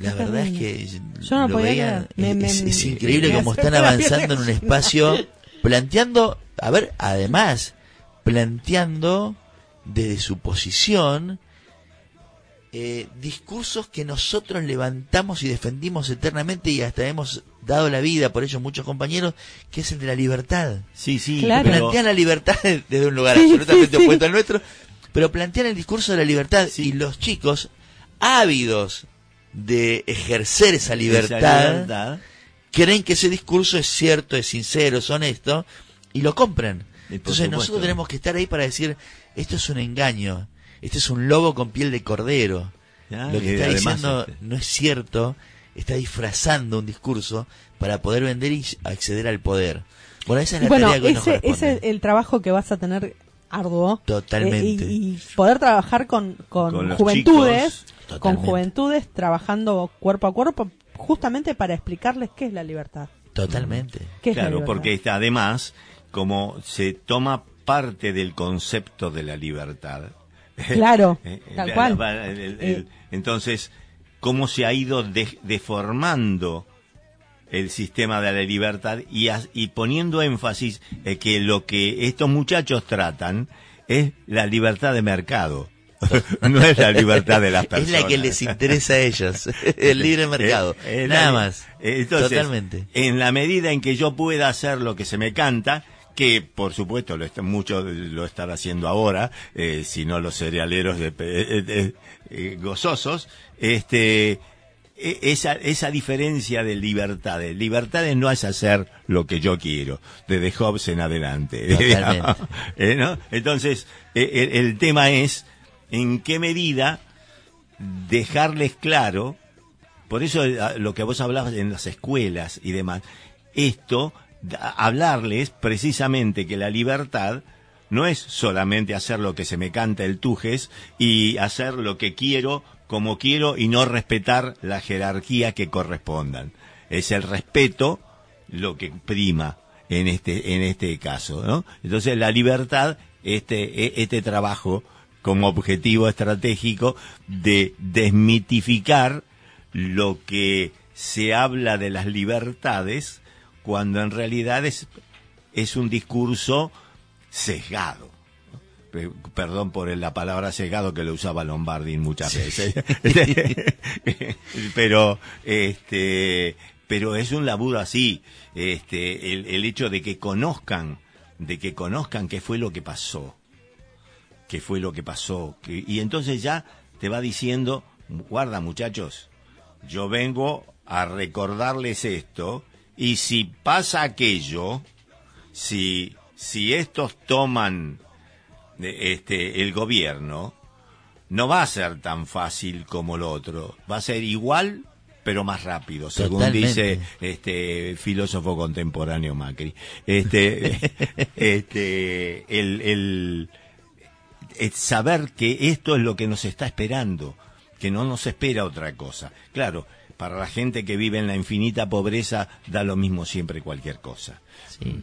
S3: La verdad es que
S2: Yo no
S3: lo
S2: podía
S3: veía-
S2: creer. Me-
S3: es, increíble cómo están avanzando en un espacio planteando, a ver, además, planteando desde su posición eh, discursos que nosotros levantamos y defendimos eternamente y hasta hemos dado la vida por ellos muchos compañeros, que es el de la libertad.
S1: sí, sí,
S2: Claro.
S3: Plantean la libertad desde un lugar
S2: Sí,
S3: absolutamente
S2: sí, sí.
S3: opuesto al nuestro, pero plantean el discurso de la libertad y los chicos ávidos de ejercer esa
S1: esa
S3: libertad, creen que ese discurso es cierto, es sincero, es honesto y lo compran. Entonces
S1: supuesto.
S3: nosotros tenemos que estar ahí para decir, esto es un engaño, este es un lobo con piel de cordero. Lo que está diciendo
S1: este,
S3: no es cierto, está disfrazando un discurso para poder vender y acceder al poder. Bueno, esa es la
S2: Bueno,
S3: tarea que nos
S2: ese es el trabajo que vas a tener arduo.
S3: Totalmente.
S2: Eh, y, y poder trabajar con, con, juventudes, con juventudes trabajando cuerpo a cuerpo, justamente para explicarles qué es la libertad.
S3: Totalmente.
S2: ¿Qué es la
S1: Claro,
S2: libertad.
S1: porque está, además, como se toma parte del concepto de la libertad.
S2: Claro,
S1: eh,
S2: tal cual.
S1: la- el- el-
S2: Eh.
S1: entonces, cómo se ha ido de- deformando el sistema de la libertad y, as- y poniendo énfasis en que lo que estos muchachos tratan es la libertad de mercado. no es la libertad de las
S3: Es
S1: personas.
S3: la que les interesa a ellos, el libre mercado. Nada
S1: la-
S3: más.
S1: entonces,
S3: Totalmente.
S1: En la medida en que yo pueda hacer lo que se me canta, que por supuesto lo está, lo están haciendo ahora, eh, si no los cerealeros de, eh, eh, eh, gozosos, este, esa, esa diferencia de libertades. Libertades no es hacer lo que yo quiero, desde Hobbes en adelante. Eh, ¿no? Entonces, el, el tema es en qué medida dejarles claro, por eso eh, lo que vos hablabas en las escuelas y demás, esto, hablarles precisamente que la libertad no es solamente hacer lo que se me canta el tujes y hacer lo que quiero como quiero y no respetar la jerarquía que correspondan. Es el respeto lo que prima en este en este caso, ¿no? Entonces la libertad este e- este trabajo como objetivo estratégico de desmitificar lo que se habla de las libertades cuando en realidad es, es un discurso sesgado. Pe- Perdón por la palabra sesgado que lo usaba Lombardi muchas veces. Pero este pero es un laburo así, este, el, el hecho de que conozcan, de que conozcan qué fue lo que pasó, qué fue lo que pasó, que- y entonces ya te va diciendo, guarda muchachos, yo vengo a recordarles esto, y si pasa aquello, si, si estos toman este, el gobierno, no va a ser tan fácil como lo otro. Va a ser igual, pero más rápido, según
S3: Totalmente.
S1: dice este filósofo contemporáneo Macri. Este, este, el, el, saber que esto es lo que nos está esperando, que no nos espera otra cosa. Claro, para la gente que vive en la infinita pobreza da lo mismo siempre cualquier cosa
S3: Sí.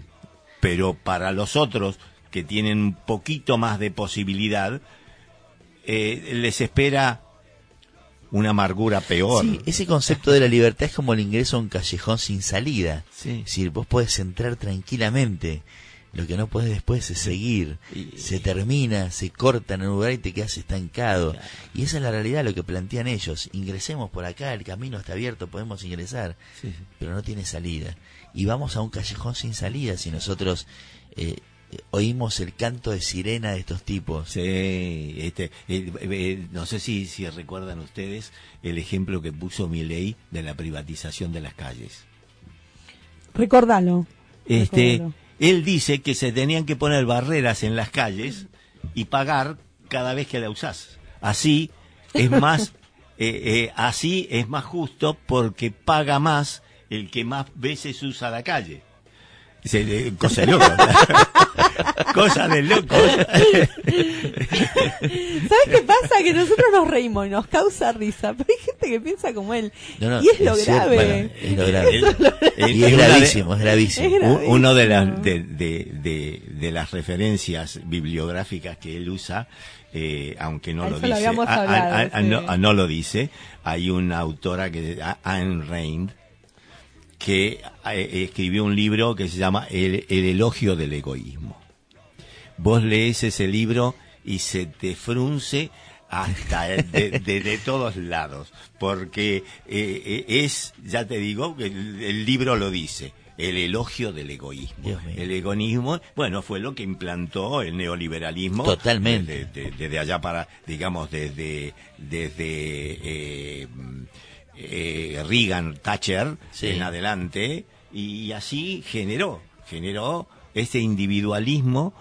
S1: pero para los otros que tienen un poquito más de posibilidad, eh, les espera una amargura peor.
S3: Sí, ese concepto de la libertad es como el ingreso a un callejón sin salida.
S1: Sí.
S3: Es decir, vos podés entrar tranquilamente. Lo que no podés después es seguir.
S1: Y-
S3: Se termina, se corta en un lugar y te quedas estancado. Y esa es la realidad, lo que plantean ellos. Ingresemos por acá, el camino está abierto, podemos ingresar.
S1: Sí.
S3: Pero no tiene salida. Y vamos a un callejón sin salida si nosotros eh, oímos el canto de sirena de estos tipos.
S1: Sí, este, eh, eh, no sé si, si recuerdan ustedes el ejemplo que puso Milei de la privatización de las calles.
S2: Recordalo.
S1: Este,
S2: Recordalo.
S1: él dice que se tenían que poner barreras en las calles y pagar cada vez que la usás. Así es más, eh, eh, así es más justo porque paga más el que más veces usa la calle. Dice, eh, cosa de loco. cosa de loco.
S2: ¿Sabes qué pasa? Que nosotros nos reímos y nos causa risa, pero hay gente que piensa como él.
S3: No, no,
S2: y es lo
S3: es
S2: grave.
S3: es lo grave.
S1: El-
S3: Y es
S1: de-
S3: gravísimo, es gravísimo.
S2: Es.
S1: Uno de las de, de, de, de las referencias bibliográficas que él usa, eh, aunque no lo
S2: lo
S1: dice, a- a- a-
S2: sí.
S1: no, a- no lo dice, hay una autora que Anne Rand que eh, escribió un libro que se llama el, El elogio del egoísmo. Vos lees ese libro y se te frunce hasta de, de- de todos lados, porque eh, eh, es, ya te digo, el, el libro lo dice, el elogio del egoísmo. El egoísmo, bueno, fue lo que implantó el neoliberalismo.
S3: Totalmente.
S1: Desde, de- desde allá para, digamos, desde, desde eh, eh, Reagan, Thatcher
S3: Sí.
S1: en adelante, y así generó, generó ese individualismo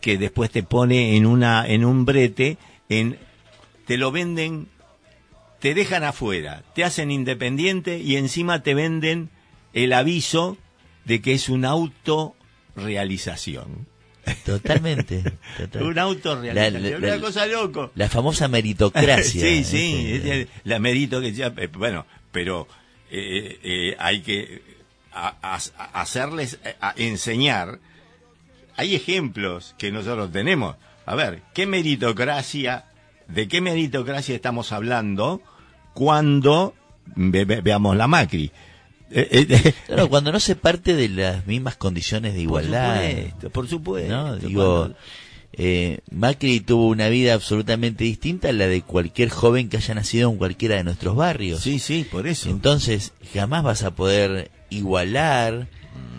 S1: que después te pone en una, en un brete, en, te lo venden, te dejan afuera, te hacen independiente y encima te venden el aviso de que es una autorrealización.
S3: Totalmente. total.
S1: Una autorrealización,
S3: La-
S1: una cosa loco.
S3: La famosa meritocracia.
S1: sí, sí,
S3: Este,
S1: es la merito que ya, eh, bueno, pero eh, eh, hay que a- hacerles, a enseñar. Hay ejemplos que nosotros tenemos. A ver, ¿qué meritocracia, de qué meritocracia estamos hablando cuando ve- ve- veamos la Macri? Eh, eh,
S3: Claro, cuando no se parte de las mismas condiciones de igualdad.
S1: Por supuesto, por supuesto.
S3: ¿no? Digo, eh, Macri tuvo una vida absolutamente distinta a la de cualquier joven que haya nacido en cualquiera de nuestros barrios.
S1: sí, sí, por eso.
S3: Entonces, jamás vas a poder igualar,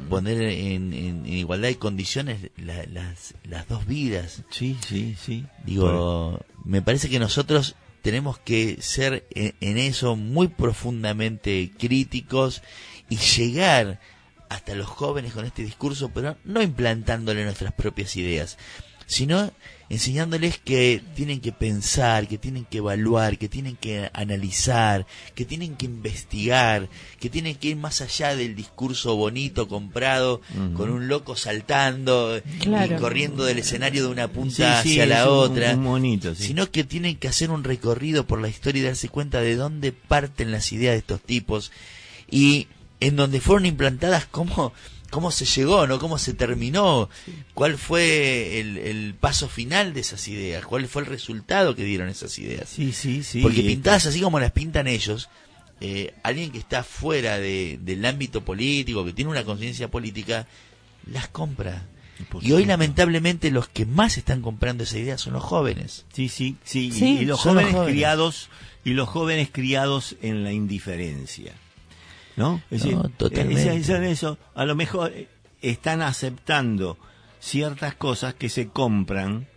S3: poner en, en- en igualdad de condiciones la- las, las dos vidas.
S1: sí, sí, sí.
S3: Digo, me parece que nosotros tenemos que ser en, en eso muy profundamente críticos y llegar hasta los jóvenes con este discurso, pero no implantándole nuestras propias ideas, sino enseñándoles que tienen que pensar, que tienen que evaluar, que tienen que analizar, que tienen que investigar, que tienen que ir más allá del discurso bonito comprado con un loco saltando
S2: Claro.
S3: y corriendo del escenario de una punta
S1: Sí,
S3: hacia la otra,
S1: un monito, sí.
S3: sino que tienen que hacer un recorrido por la historia y darse cuenta de dónde parten las ideas de estos tipos y en donde fueron implantadas cómo cómo se llegó, ¿no? Cómo se terminó, cuál fue el, el paso final de esas ideas, cuál fue el resultado que dieron esas ideas.
S1: Sí, sí, sí.
S3: Porque
S1: y-
S3: pintadas así como las pintan ellos, eh, alguien que está fuera de, del ámbito político, que tiene una conciencia política, las compra. Y hoy lamentablemente los que más están comprando esa idea son los jóvenes.
S1: Sí, sí, sí. y-
S2: Sí,
S1: y, los jóvenes. criados y los jóvenes criados en la indiferencia. ¿No? Es
S3: No,
S1: decir,
S3: totalmente.
S1: eh, son eso, a lo mejor eh, están aceptando ciertas cosas que se compran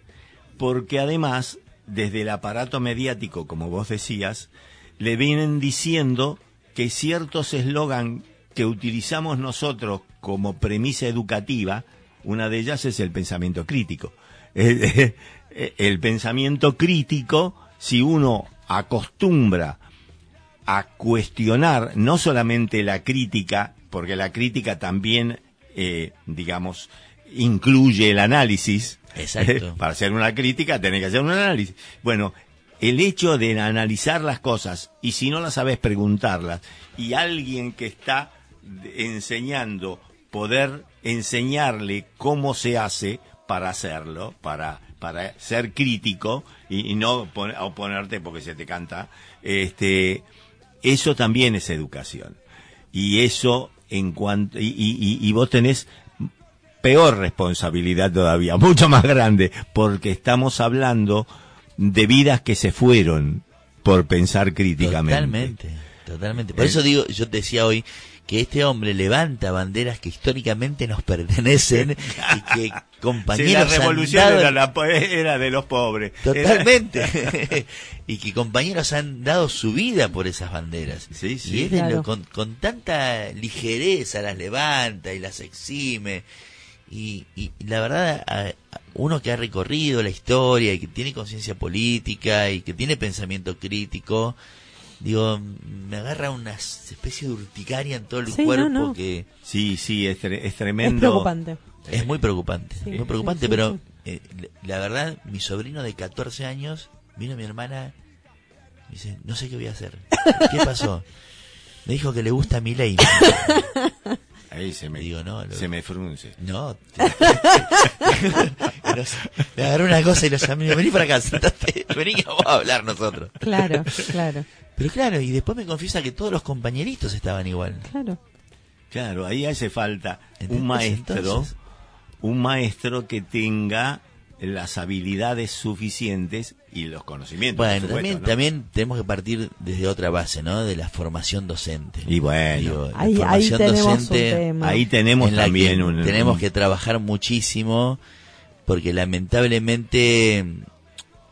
S1: porque además desde el aparato mediático, como vos decías, le vienen diciendo que ciertos eslogan que utilizamos nosotros como premisa educativa, una de ellas es el pensamiento crítico. El, el pensamiento crítico, si uno acostumbra a cuestionar no solamente la crítica, porque la crítica también, eh, digamos, incluye el análisis.
S3: Exacto.
S1: Para hacer una crítica tenés que hacer un análisis. Bueno, el hecho de analizar las cosas y si no las sabes preguntarlas y alguien que está enseñando poder enseñarle cómo se hace para hacerlo, para para ser crítico y, y no pon- oponerte porque se te canta, este eso también es educación. Y eso en cuanto y, y- y- vos tenés peor responsabilidad todavía, mucho más grande, porque estamos hablando de vidas que se fueron por pensar críticamente.
S3: Totalmente, totalmente. Por
S1: Eh.
S3: eso digo, yo decía hoy que este hombre levanta banderas que históricamente nos pertenecen y que
S1: Sí, la
S3: compañeros han
S1: revolución
S3: dado-
S1: era, la po- era de los pobres.
S3: Totalmente. y que compañeros han dado su vida por esas banderas.
S1: Sí, sí.
S3: Y es de lo-
S2: Claro.
S3: con, con tanta ligereza las levanta y las exime. Y, y- y la verdad, a- a uno que ha recorrido la historia y que tiene conciencia política y que tiene pensamiento crítico, digo, me agarra una especie de urticaria en todo el
S2: Sí,
S3: cuerpo
S2: no.
S3: que
S1: Sí, sí, es, tre- es
S2: Es
S1: tremendo.
S2: preocupante.
S3: es muy preocupante,
S2: Sí,
S3: muy preocupante,
S2: sí, sí,
S3: pero
S2: sí.
S3: eh, la verdad, mi sobrino de 14 años vino a mi hermana y dice, no sé qué voy a hacer. ¿Qué pasó? Me dijo que le gusta mi ley.
S1: Ahí se me,
S3: Digo, no, lo-
S1: se me frunce.
S3: No. te- Le agarró una cosa y los amigos, vení para acá, sentate, vení que vamos a hablar nosotros.
S2: Claro, claro,
S3: Pero claro, y después me confiesa que todos los compañeritos estaban igual.
S2: claro.
S1: Claro, ahí hace falta
S3: ¿Entendés?
S1: un maestro,
S3: Entonces-
S1: un maestro que tenga las habilidades suficientes y los conocimientos.
S3: Bueno,
S1: supuesto,
S3: también,
S1: ¿no?
S3: también tenemos que partir desde otra base, ¿no? De la formación docente.
S1: Y bueno,
S3: Digo, la
S2: Ahí, ahí
S3: formación
S2: tenemos un
S3: docente
S2: tema.
S1: ahí tenemos
S3: en la
S1: también
S3: que
S1: un
S3: tenemos que trabajar muchísimo porque lamentablemente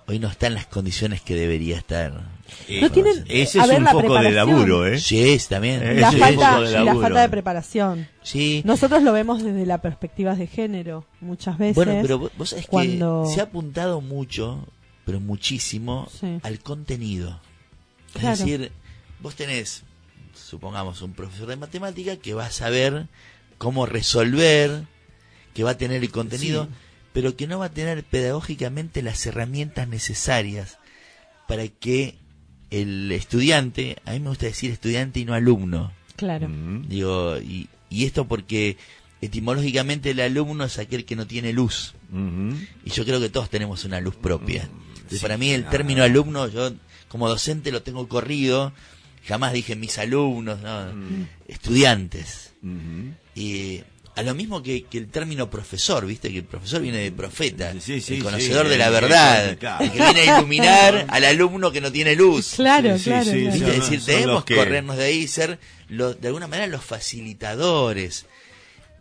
S3: hoy no está en las condiciones que debería estar.
S1: Eh,
S2: No tienen-
S1: ese
S2: a
S1: es
S2: ver,
S1: un
S2: la
S1: poco de
S2: preparación.
S1: laburo, ¿eh?
S3: Sí, es también.
S1: Eh,
S2: Y la, falta,
S1: de
S2: y la
S1: laburo.
S2: falta de preparación.
S3: sí.
S2: Nosotros lo vemos desde la perspectiva de género muchas veces.
S3: Bueno, pero vos- vos sabés
S2: cuando-
S3: que se ha apuntado mucho, pero muchísimo,
S2: Sí.
S3: al contenido.
S2: Claro.
S3: Es decir, vos tenés, supongamos, un profesor de matemática que va a saber cómo resolver, que va a tener el contenido,
S1: Sí.
S3: pero que no va a tener pedagógicamente las herramientas necesarias para que el estudiante, a mí me gusta decir estudiante y no alumno,
S2: Claro.
S1: Mm.
S3: digo, y, y esto porque etimológicamente el alumno es aquel que no tiene luz.
S1: Ujú.
S3: Y yo creo que todos tenemos una luz propia. Entonces,
S1: sí,
S3: para mí el
S1: claro.
S3: término alumno, yo como docente lo tengo corrido, jamás dije mis alumnos, no,
S1: Mm.
S3: estudiantes.
S1: Ujú.
S3: Y a lo mismo que, que el término profesor, viste, que el profesor viene de profeta,
S1: Sí, sí,
S3: el conocedor de la
S1: el-
S3: verdad,
S1: claro.
S3: el que viene a iluminar al alumno que no tiene luz.
S2: Claro,
S1: Sí, sí,
S2: claro.
S1: sí,
S2: claro.
S3: Es decir,
S1: los
S3: que corrernos de ahí y ser, los- de alguna manera, los facilitadores.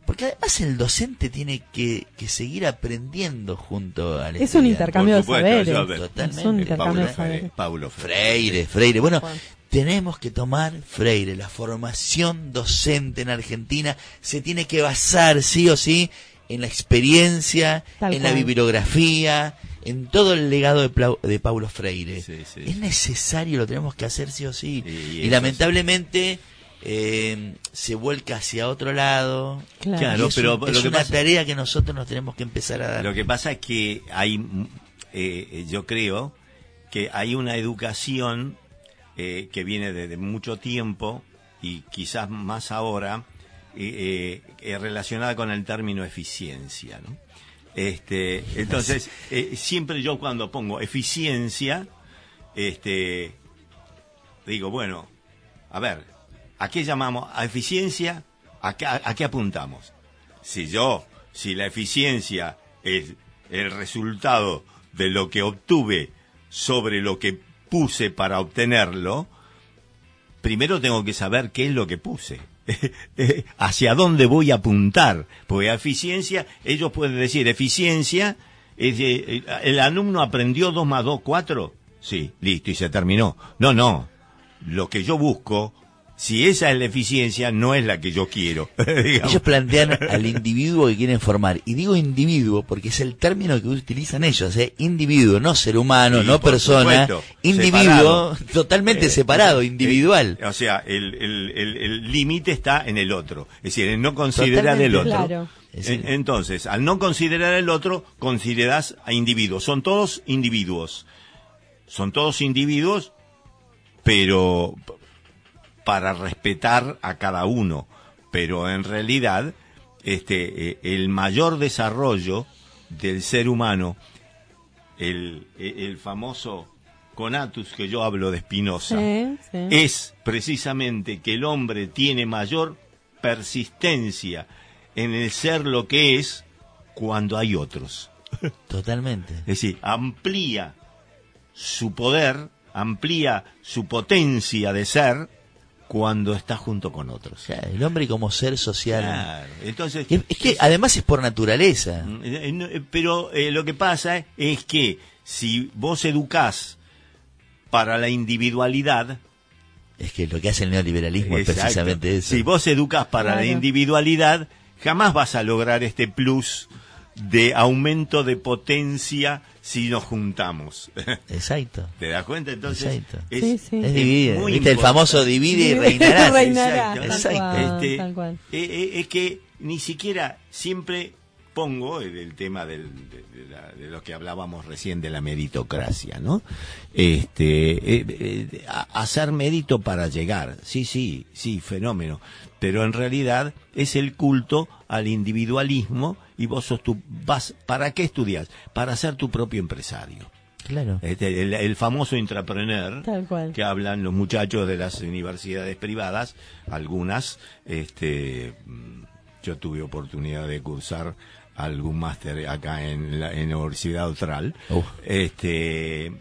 S3: Porque además el docente tiene que, que seguir aprendiendo junto al
S2: Es un
S3: estudiante.
S2: intercambio de saberes.
S3: Totalmente.
S2: Es un
S1: Eh,
S2: intercambio
S1: Paulo
S2: de saberes.
S1: Freire, Paulo Freire.
S3: Freire, Freire. Bueno,
S2: Bueno.
S3: Tenemos que tomar Freire. La formación docente en Argentina se tiene que basar, sí o sí, en la experiencia,
S2: Tal
S3: en la bibliografía, en todo el legado de, de Paulo Freire.
S1: Sí, sí.
S3: Es necesario, lo tenemos que hacer sí o sí.
S1: Y- y
S3: Y,
S1: eso
S3: lamentablemente eh, se vuelca hacia otro lado.
S2: Claro.
S3: Es
S1: pero
S3: un-
S1: lo
S3: es
S1: que
S3: una
S1: pasa-
S3: tarea que nosotros nos tenemos que empezar a dar.
S1: Lo que pasa es que hay, mm, eh, yo creo que hay una educación eh, que viene desde mucho tiempo y quizás más ahora eh, eh, eh, relacionada con el término eficiencia, ¿no? Este, entonces, siempre yo cuando pongo eficiencia, este, digo, bueno, a ver, ¿a qué llamamos? ¿A eficiencia? ¿A qué, a- a qué apuntamos? Si yo, si la eficiencia es el resultado de lo que obtuve sobre lo que puse para obtenerlo, primero tengo que saber qué es lo que puse. hacia dónde voy a apuntar. Porque eficiencia, ellos pueden decir eficiencia, es de- eh, el alumno aprendió 2 más 2, 4. Sí, listo, y se terminó. No, no. Lo que yo busco, si esa es la eficiencia, no es la que yo quiero.
S3: Ellos plantean al individuo que quieren formar. Y digo individuo porque es el término que utilizan ellos. ¿eh? Individuo, no ser humano,
S1: Sí,
S3: no persona.
S1: supuesto,
S3: Individuo,
S1: separado.
S3: totalmente
S1: Eh,
S3: separado,
S1: eh,
S3: individual.
S1: eh, o sea, el el- el- el límite está en el otro. Es decir, en no considerar el otro.
S2: Claro.
S1: Entonces, al no considerar el otro, consideras a individuos. Son todos individuos. Son todos individuos, pero para respetar a cada uno. Pero en realidad, este, eh, el mayor desarrollo del ser humano, el, el famoso conatus que yo hablo de Spinoza,
S2: Sí, sí.
S1: es precisamente que el hombre tiene mayor persistencia en el ser lo que es cuando hay otros.
S3: Totalmente.
S1: Es decir, amplía su poder, amplía su potencia de ser cuando está junto con otros.
S3: O sea, el hombre como ser social.
S1: Claro. Entonces,
S3: Es, es que además es por naturaleza.
S1: Eh, no, eh, Pero eh, lo que pasa es que si vos educás para la individualidad,
S3: Es que lo que hace el neoliberalismo es precisamente eso.
S1: Si vos educas para la individualidad, jamás vas a lograr este plus de aumento de potencia si nos juntamos.
S3: Exacto.
S1: ¿Te das cuenta? Entonces,
S3: Exacto.
S1: es,
S2: Sí, sí.
S3: Es dividir.
S1: muy
S3: ¿Viste? El famoso divide y reinarás.
S2: Reinará,
S1: Exacto.
S2: tal
S3: Exacto.
S2: cual,
S1: Este,
S2: tal cual.
S1: eh, eh, es que ni siquiera siempre pongo el, el tema del, de, de la- de lo que hablábamos recién de la meritocracia, ¿no? Este, eh, eh, hacer mérito para llegar, sí, sí, sí, fenómeno, pero en realidad es el culto al individualismo y vos sos tu, vas, ¿para qué estudias? Para ser tu propio empresario.
S3: Claro.
S1: Este, el, el famoso intrapreneur que hablan los muchachos de las universidades privadas, algunas, este, mm, yo tuve oportunidad de cursar algún máster acá en la, en la Universidad Austral, este,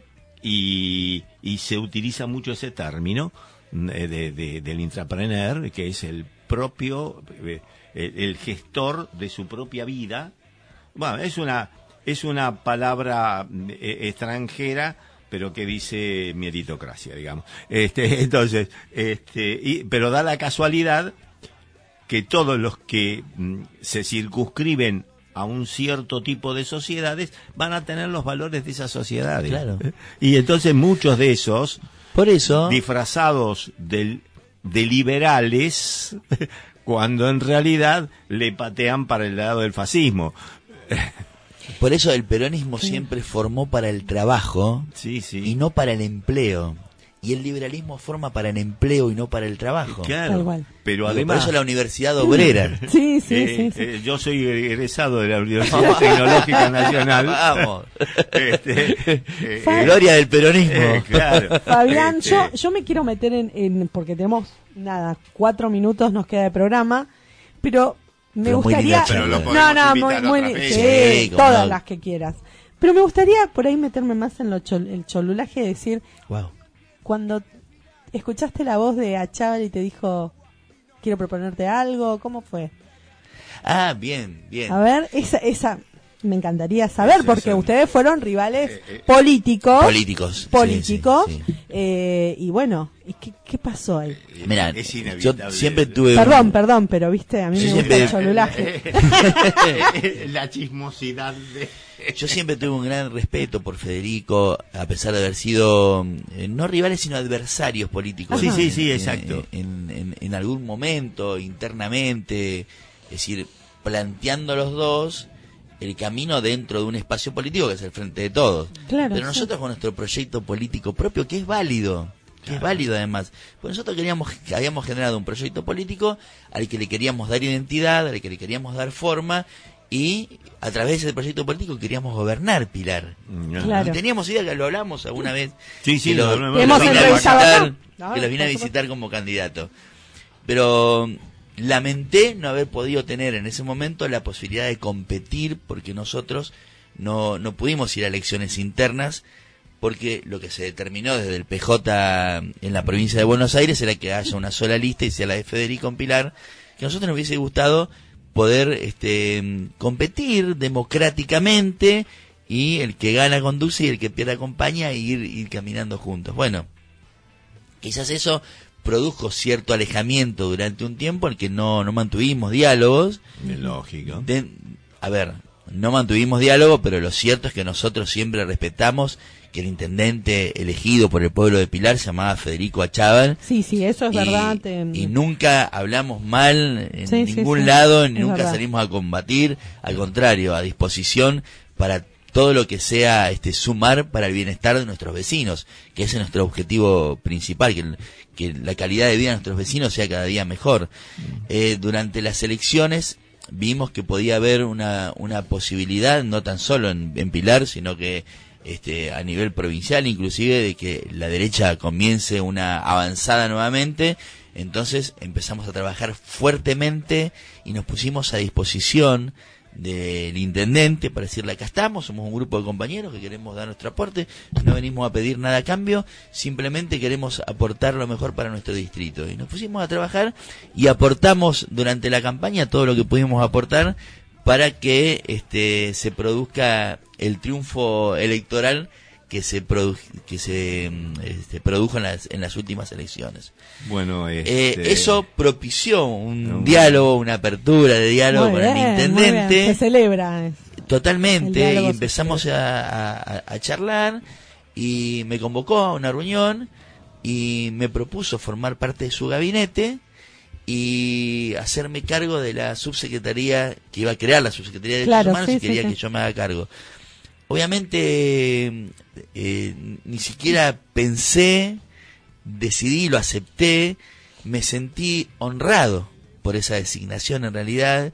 S1: y, y se utiliza mucho ese término eh, de, de- del intrapreneur, que es el propio, eh, el, el gestor de su propia vida, bueno, es una, es una palabra eh, extranjera, pero que dice meritocracia, digamos. Este, entonces, este, y- pero da la casualidad que todos los que mm, se circunscriben a un cierto tipo de sociedades van a tener los valores de esas sociedades.
S3: Claro.
S1: Y entonces muchos de esos,
S3: Por eso,
S1: disfrazados de liberales, cuando en realidad le patean para el lado del fascismo.
S3: por eso el peronismo siempre formó para el trabajo
S1: Sí, sí.
S3: y no para el empleo. Y el liberalismo forma para el empleo y no para el trabajo.
S1: Claro, pero además...
S3: por eso la Universidad Obrera.
S2: Sí, sí,
S1: eh,
S2: sí. sí.
S1: eh, yo soy egresado de la Universidad Tecnológica Nacional.
S3: Vamos.
S1: Este, eh, eh,
S3: Gloria del peronismo.
S1: eh, claro.
S2: Fabián,
S1: Este,
S2: yo, yo me quiero meter en, en- porque tenemos, nada, cuatro minutos nos queda de programa, pero me
S3: Pero
S2: gustaría...
S3: Pero lo
S2: no, no, muy, muy sí, todas
S3: no.
S2: las que quieras. Pero me gustaría por ahí meterme más en lo chol- el cholulaje y decir,
S3: Wow.
S2: Cuando escuchaste la voz de Achával y te dijo, quiero proponerte algo, ¿cómo fue?
S3: Ah, bien, bien.
S2: A ver, esa, esa me encantaría saber, porque
S1: esa-
S2: ustedes fueron rivales
S1: Eh, eh,
S2: políticos.
S3: Políticos.
S2: políticos.
S3: sí, sí.
S2: eh, y bueno, ¿y qué, qué pasó ahí?
S3: Mira,
S1: es
S3: yo siempre tuve un-
S2: Perdón, perdón, pero viste, a mí me gusta el cholulaje.
S1: la chismosidad de...
S3: Yo siempre tuve un gran respeto por Federico, a pesar de haber sido eh, no rivales, sino adversarios políticos.
S1: Sí,
S3: en-
S1: sí, sí,
S3: en-
S1: exacto.
S3: En, en- en algún momento, internamente, es decir, planteando los dos el camino dentro de un espacio político que es el frente de todos.
S2: Claro,
S3: Pero
S2: sí.
S3: nosotros con nuestro proyecto político propio, que es válido, que es válido además. Pues nosotros queríamos, habíamos generado un proyecto político al que le queríamos dar identidad, al que le queríamos dar forma y a través de ese proyecto político queríamos gobernar Pilar.
S2: Claro.
S3: Y teníamos idea que lo hablamos alguna vez.
S1: Sí, sí,
S3: que lo,
S1: lo-
S3: vine a visitar, que lo vine a visitar como candidato. Pero lamenté no haber podido tener en ese momento la posibilidad de competir porque nosotros no, no pudimos ir a elecciones internas porque lo que se determinó desde el PJ en la provincia de Buenos Aires era que haya una sola lista y sea la de Federico Pilar, que a nosotros nos hubiese gustado poder este, competir democráticamente y el que gana conduce y el que pierde acompaña e ir, ir caminando juntos. Bueno, quizás eso produjo cierto alejamiento durante un tiempo en el que no, no mantuvimos diálogos.
S1: Es lógico.
S3: De- a ver, no mantuvimos diálogo, pero lo cierto es que nosotros siempre respetamos que el intendente elegido por el pueblo de Pilar se llamaba Federico Achával.
S2: Sí, sí, eso es
S3: y,
S2: verdad. te-
S3: y nunca hablamos mal en
S2: Sí, sí,
S3: ningún
S2: sí,
S3: lado, nunca
S2: verdad.
S3: salimos a combatir, al contrario, a disposición para todo lo que sea este sumar para el bienestar de nuestros vecinos, que ese es nuestro objetivo principal, que, la calidad de vida de nuestros vecinos sea cada día mejor. Eh, durante las elecciones vimos que podía haber una, una posibilidad, no tan solo en, en Pilar, sino que este, a nivel provincial inclusive, de que la derecha comience una avanzada nuevamente. Entonces empezamos a trabajar fuertemente y nos pusimos a disposición del intendente para decirle acá estamos, somos un grupo de compañeros que queremos dar nuestro aporte, no venimos a pedir nada a cambio, simplemente queremos aportar lo mejor para nuestro distrito. Y nos pusimos a trabajar y aportamos durante la campaña todo lo que pudimos aportar para que este se produzca el triunfo electoral que se produ- que se mm, este, produjo en las, en las últimas elecciones.
S1: Bueno,
S3: Eh,
S1: este,
S3: eso propició un
S1: No.
S3: diálogo, una apertura de diálogo
S2: Muy
S3: con
S2: bien,
S3: el
S2: muy bien,
S3: intendente.
S2: Se celebra. El
S3: Totalmente, y empezamos a, a- a charlar y me convocó a una reunión y me propuso formar parte de su gabinete y hacerme cargo de la subsecretaría que iba a crear la subsecretaría de
S2: Claro,
S3: Derechos Humanos
S2: sí,
S3: y quería
S2: sí.
S3: que yo me haga cargo. Obviamente eh, ni siquiera pensé, decidí, lo acepté, me sentí honrado por esa designación en realidad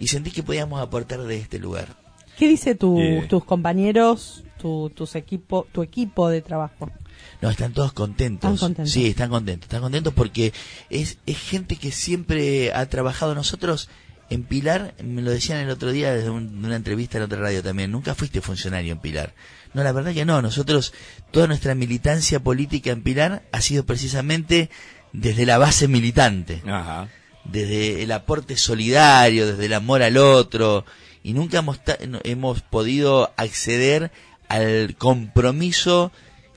S3: y sentí que podíamos aportar de este lugar.
S2: ¿Qué dice tu,
S1: Yeah.
S2: tus compañeros, tu, tus equipo, tu equipo de trabajo?
S3: No, están todos contentos.
S2: Están contentos.
S3: Sí, están contentos. Están contentos porque es, es gente que siempre ha trabajado. Nosotros en Pilar, me lo decían el otro día desde un- una entrevista en otra radio también, nunca fuiste funcionario en Pilar. No, la verdad que no. Nosotros, toda nuestra militancia política en Pilar ha sido precisamente desde la base militante
S1: Ajá.
S3: desde el aporte solidario, desde el amor al otro, y nunca hemos, ta- no- hemos podido acceder al compromiso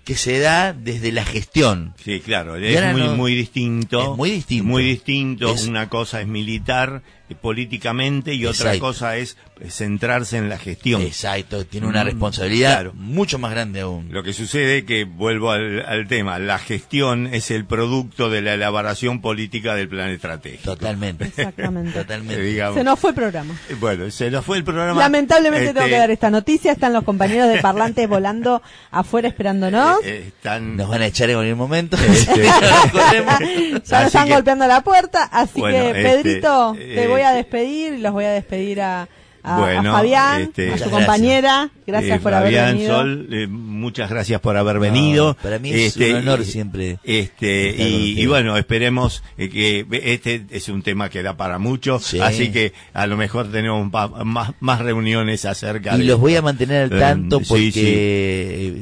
S3: que se da desde la gestión.
S1: Sí, claro,
S3: Y
S1: es muy,
S3: no-
S1: muy distinto.
S3: es muy distinto.
S1: Muy distinto.
S3: Es-
S1: Una cosa es militar eh, políticamente y otra cosa es centrarse en la gestión.
S3: Exacto, tiene una
S1: Mm,
S3: responsabilidad
S1: claro.
S3: mucho más grande aún.
S1: Lo que sucede que, vuelvo al, al tema, la gestión es el producto de la elaboración política del plan estratégico.
S3: Totalmente.
S2: Exactamente.
S3: Totalmente.
S1: Digamos.
S2: Se nos fue el programa.
S1: Eh, Bueno, se nos fue el programa.
S2: Lamentablemente
S1: Este,
S2: tengo que dar esta noticia. Están los compañeros de parlantes volando afuera esperándonos.
S1: eh, están...
S3: Nos van a echar en cualquier momento.
S1: Este-
S2: ya nos
S1: así
S2: están
S1: que-
S2: golpeando la puerta. Así
S1: Bueno,
S2: que,
S1: este,
S2: Pedrito, te
S1: eh,
S2: voy a despedir y los voy a despedir a, a- a
S1: Bueno,
S2: Fabián,
S1: este-
S2: a
S3: Muchas
S2: su
S3: gracias.
S2: compañera. Gracias
S1: Eh,
S2: por haber
S1: Fabián,
S2: venido.
S1: Sol, eh, muchas gracias por haber venido.
S3: para mí es un honor siempre
S1: Este, y, bueno, esperemos eh, que este es un tema que da para mucho,
S3: Sí.
S1: así que a lo mejor tenemos pa- más, más reuniones acerca
S3: Y
S1: de
S3: los voy a mantener al tanto porque,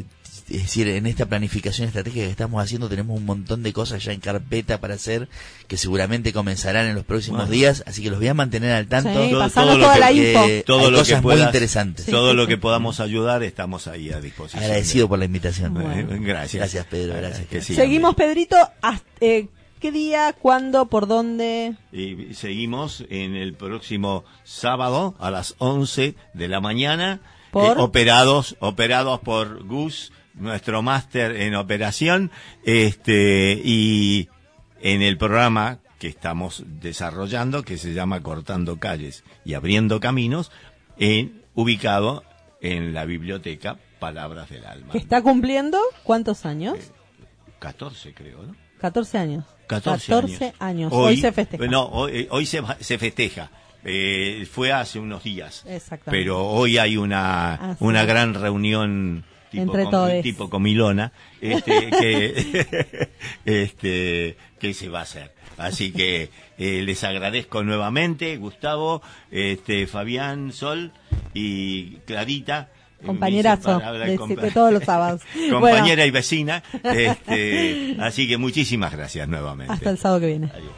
S1: sí.
S3: Es decir, en esta planificación estratégica que estamos haciendo tenemos un montón de cosas ya en carpeta para hacer que seguramente comenzarán en los próximos
S1: Bueno.
S3: días, así que los voy a mantener al tanto.
S2: Sí,
S1: Todo- lo
S2: toda
S1: que-
S2: la info.
S1: todo lo que
S3: cosas muy
S1: puedas-
S3: interesantes.
S2: Sí,
S1: Todo
S2: sí,
S1: lo
S2: sí.
S1: que podamos ayudar, estamos ahí a disposición.
S3: Agradecido por la invitación.
S1: Eh, Gracias.
S3: Gracias, Pedro,
S1: Eh,
S3: gracias.
S1: que sí,
S2: Seguimos,
S1: hombre.
S2: Pedrito. hasta- eh, ¿Qué día? ¿Cuándo? ¿Por dónde?
S1: Y seguimos en el próximo sábado a las 11 de la mañana,
S2: ¿Por?
S1: eh, operados, operados por Gus, nuestro máster en operación, este, y en el programa que estamos desarrollando, que se llama Cortando Calles y Abriendo Caminos, en, ubicado en la biblioteca Palabras del Alma.
S2: ¿Que está cumpliendo cuántos años?
S1: 14 creo, ¿no?
S2: 14 años.
S1: 14,
S2: años. Hoy, se festeja.
S1: No, hoy, hoy se, se festeja. Eh, fue hace unos días.
S2: Exactamente.
S1: Pero hoy hay una,
S2: Ah, sí.
S1: una gran reunión tipo,
S2: Entre
S1: com- tipo comilona este, que, este, que se va a hacer. Así que eh, les agradezco nuevamente, Gustavo, este, Fabián, Sol y Clarita.
S2: Compañerazo
S1: inseparable
S2: de,
S1: compa-
S2: de todos los sábados.
S1: Compañera
S2: Bueno,
S1: y vecina. Este, así que muchísimas gracias nuevamente.
S2: hasta el sábado que viene.
S1: Adiós.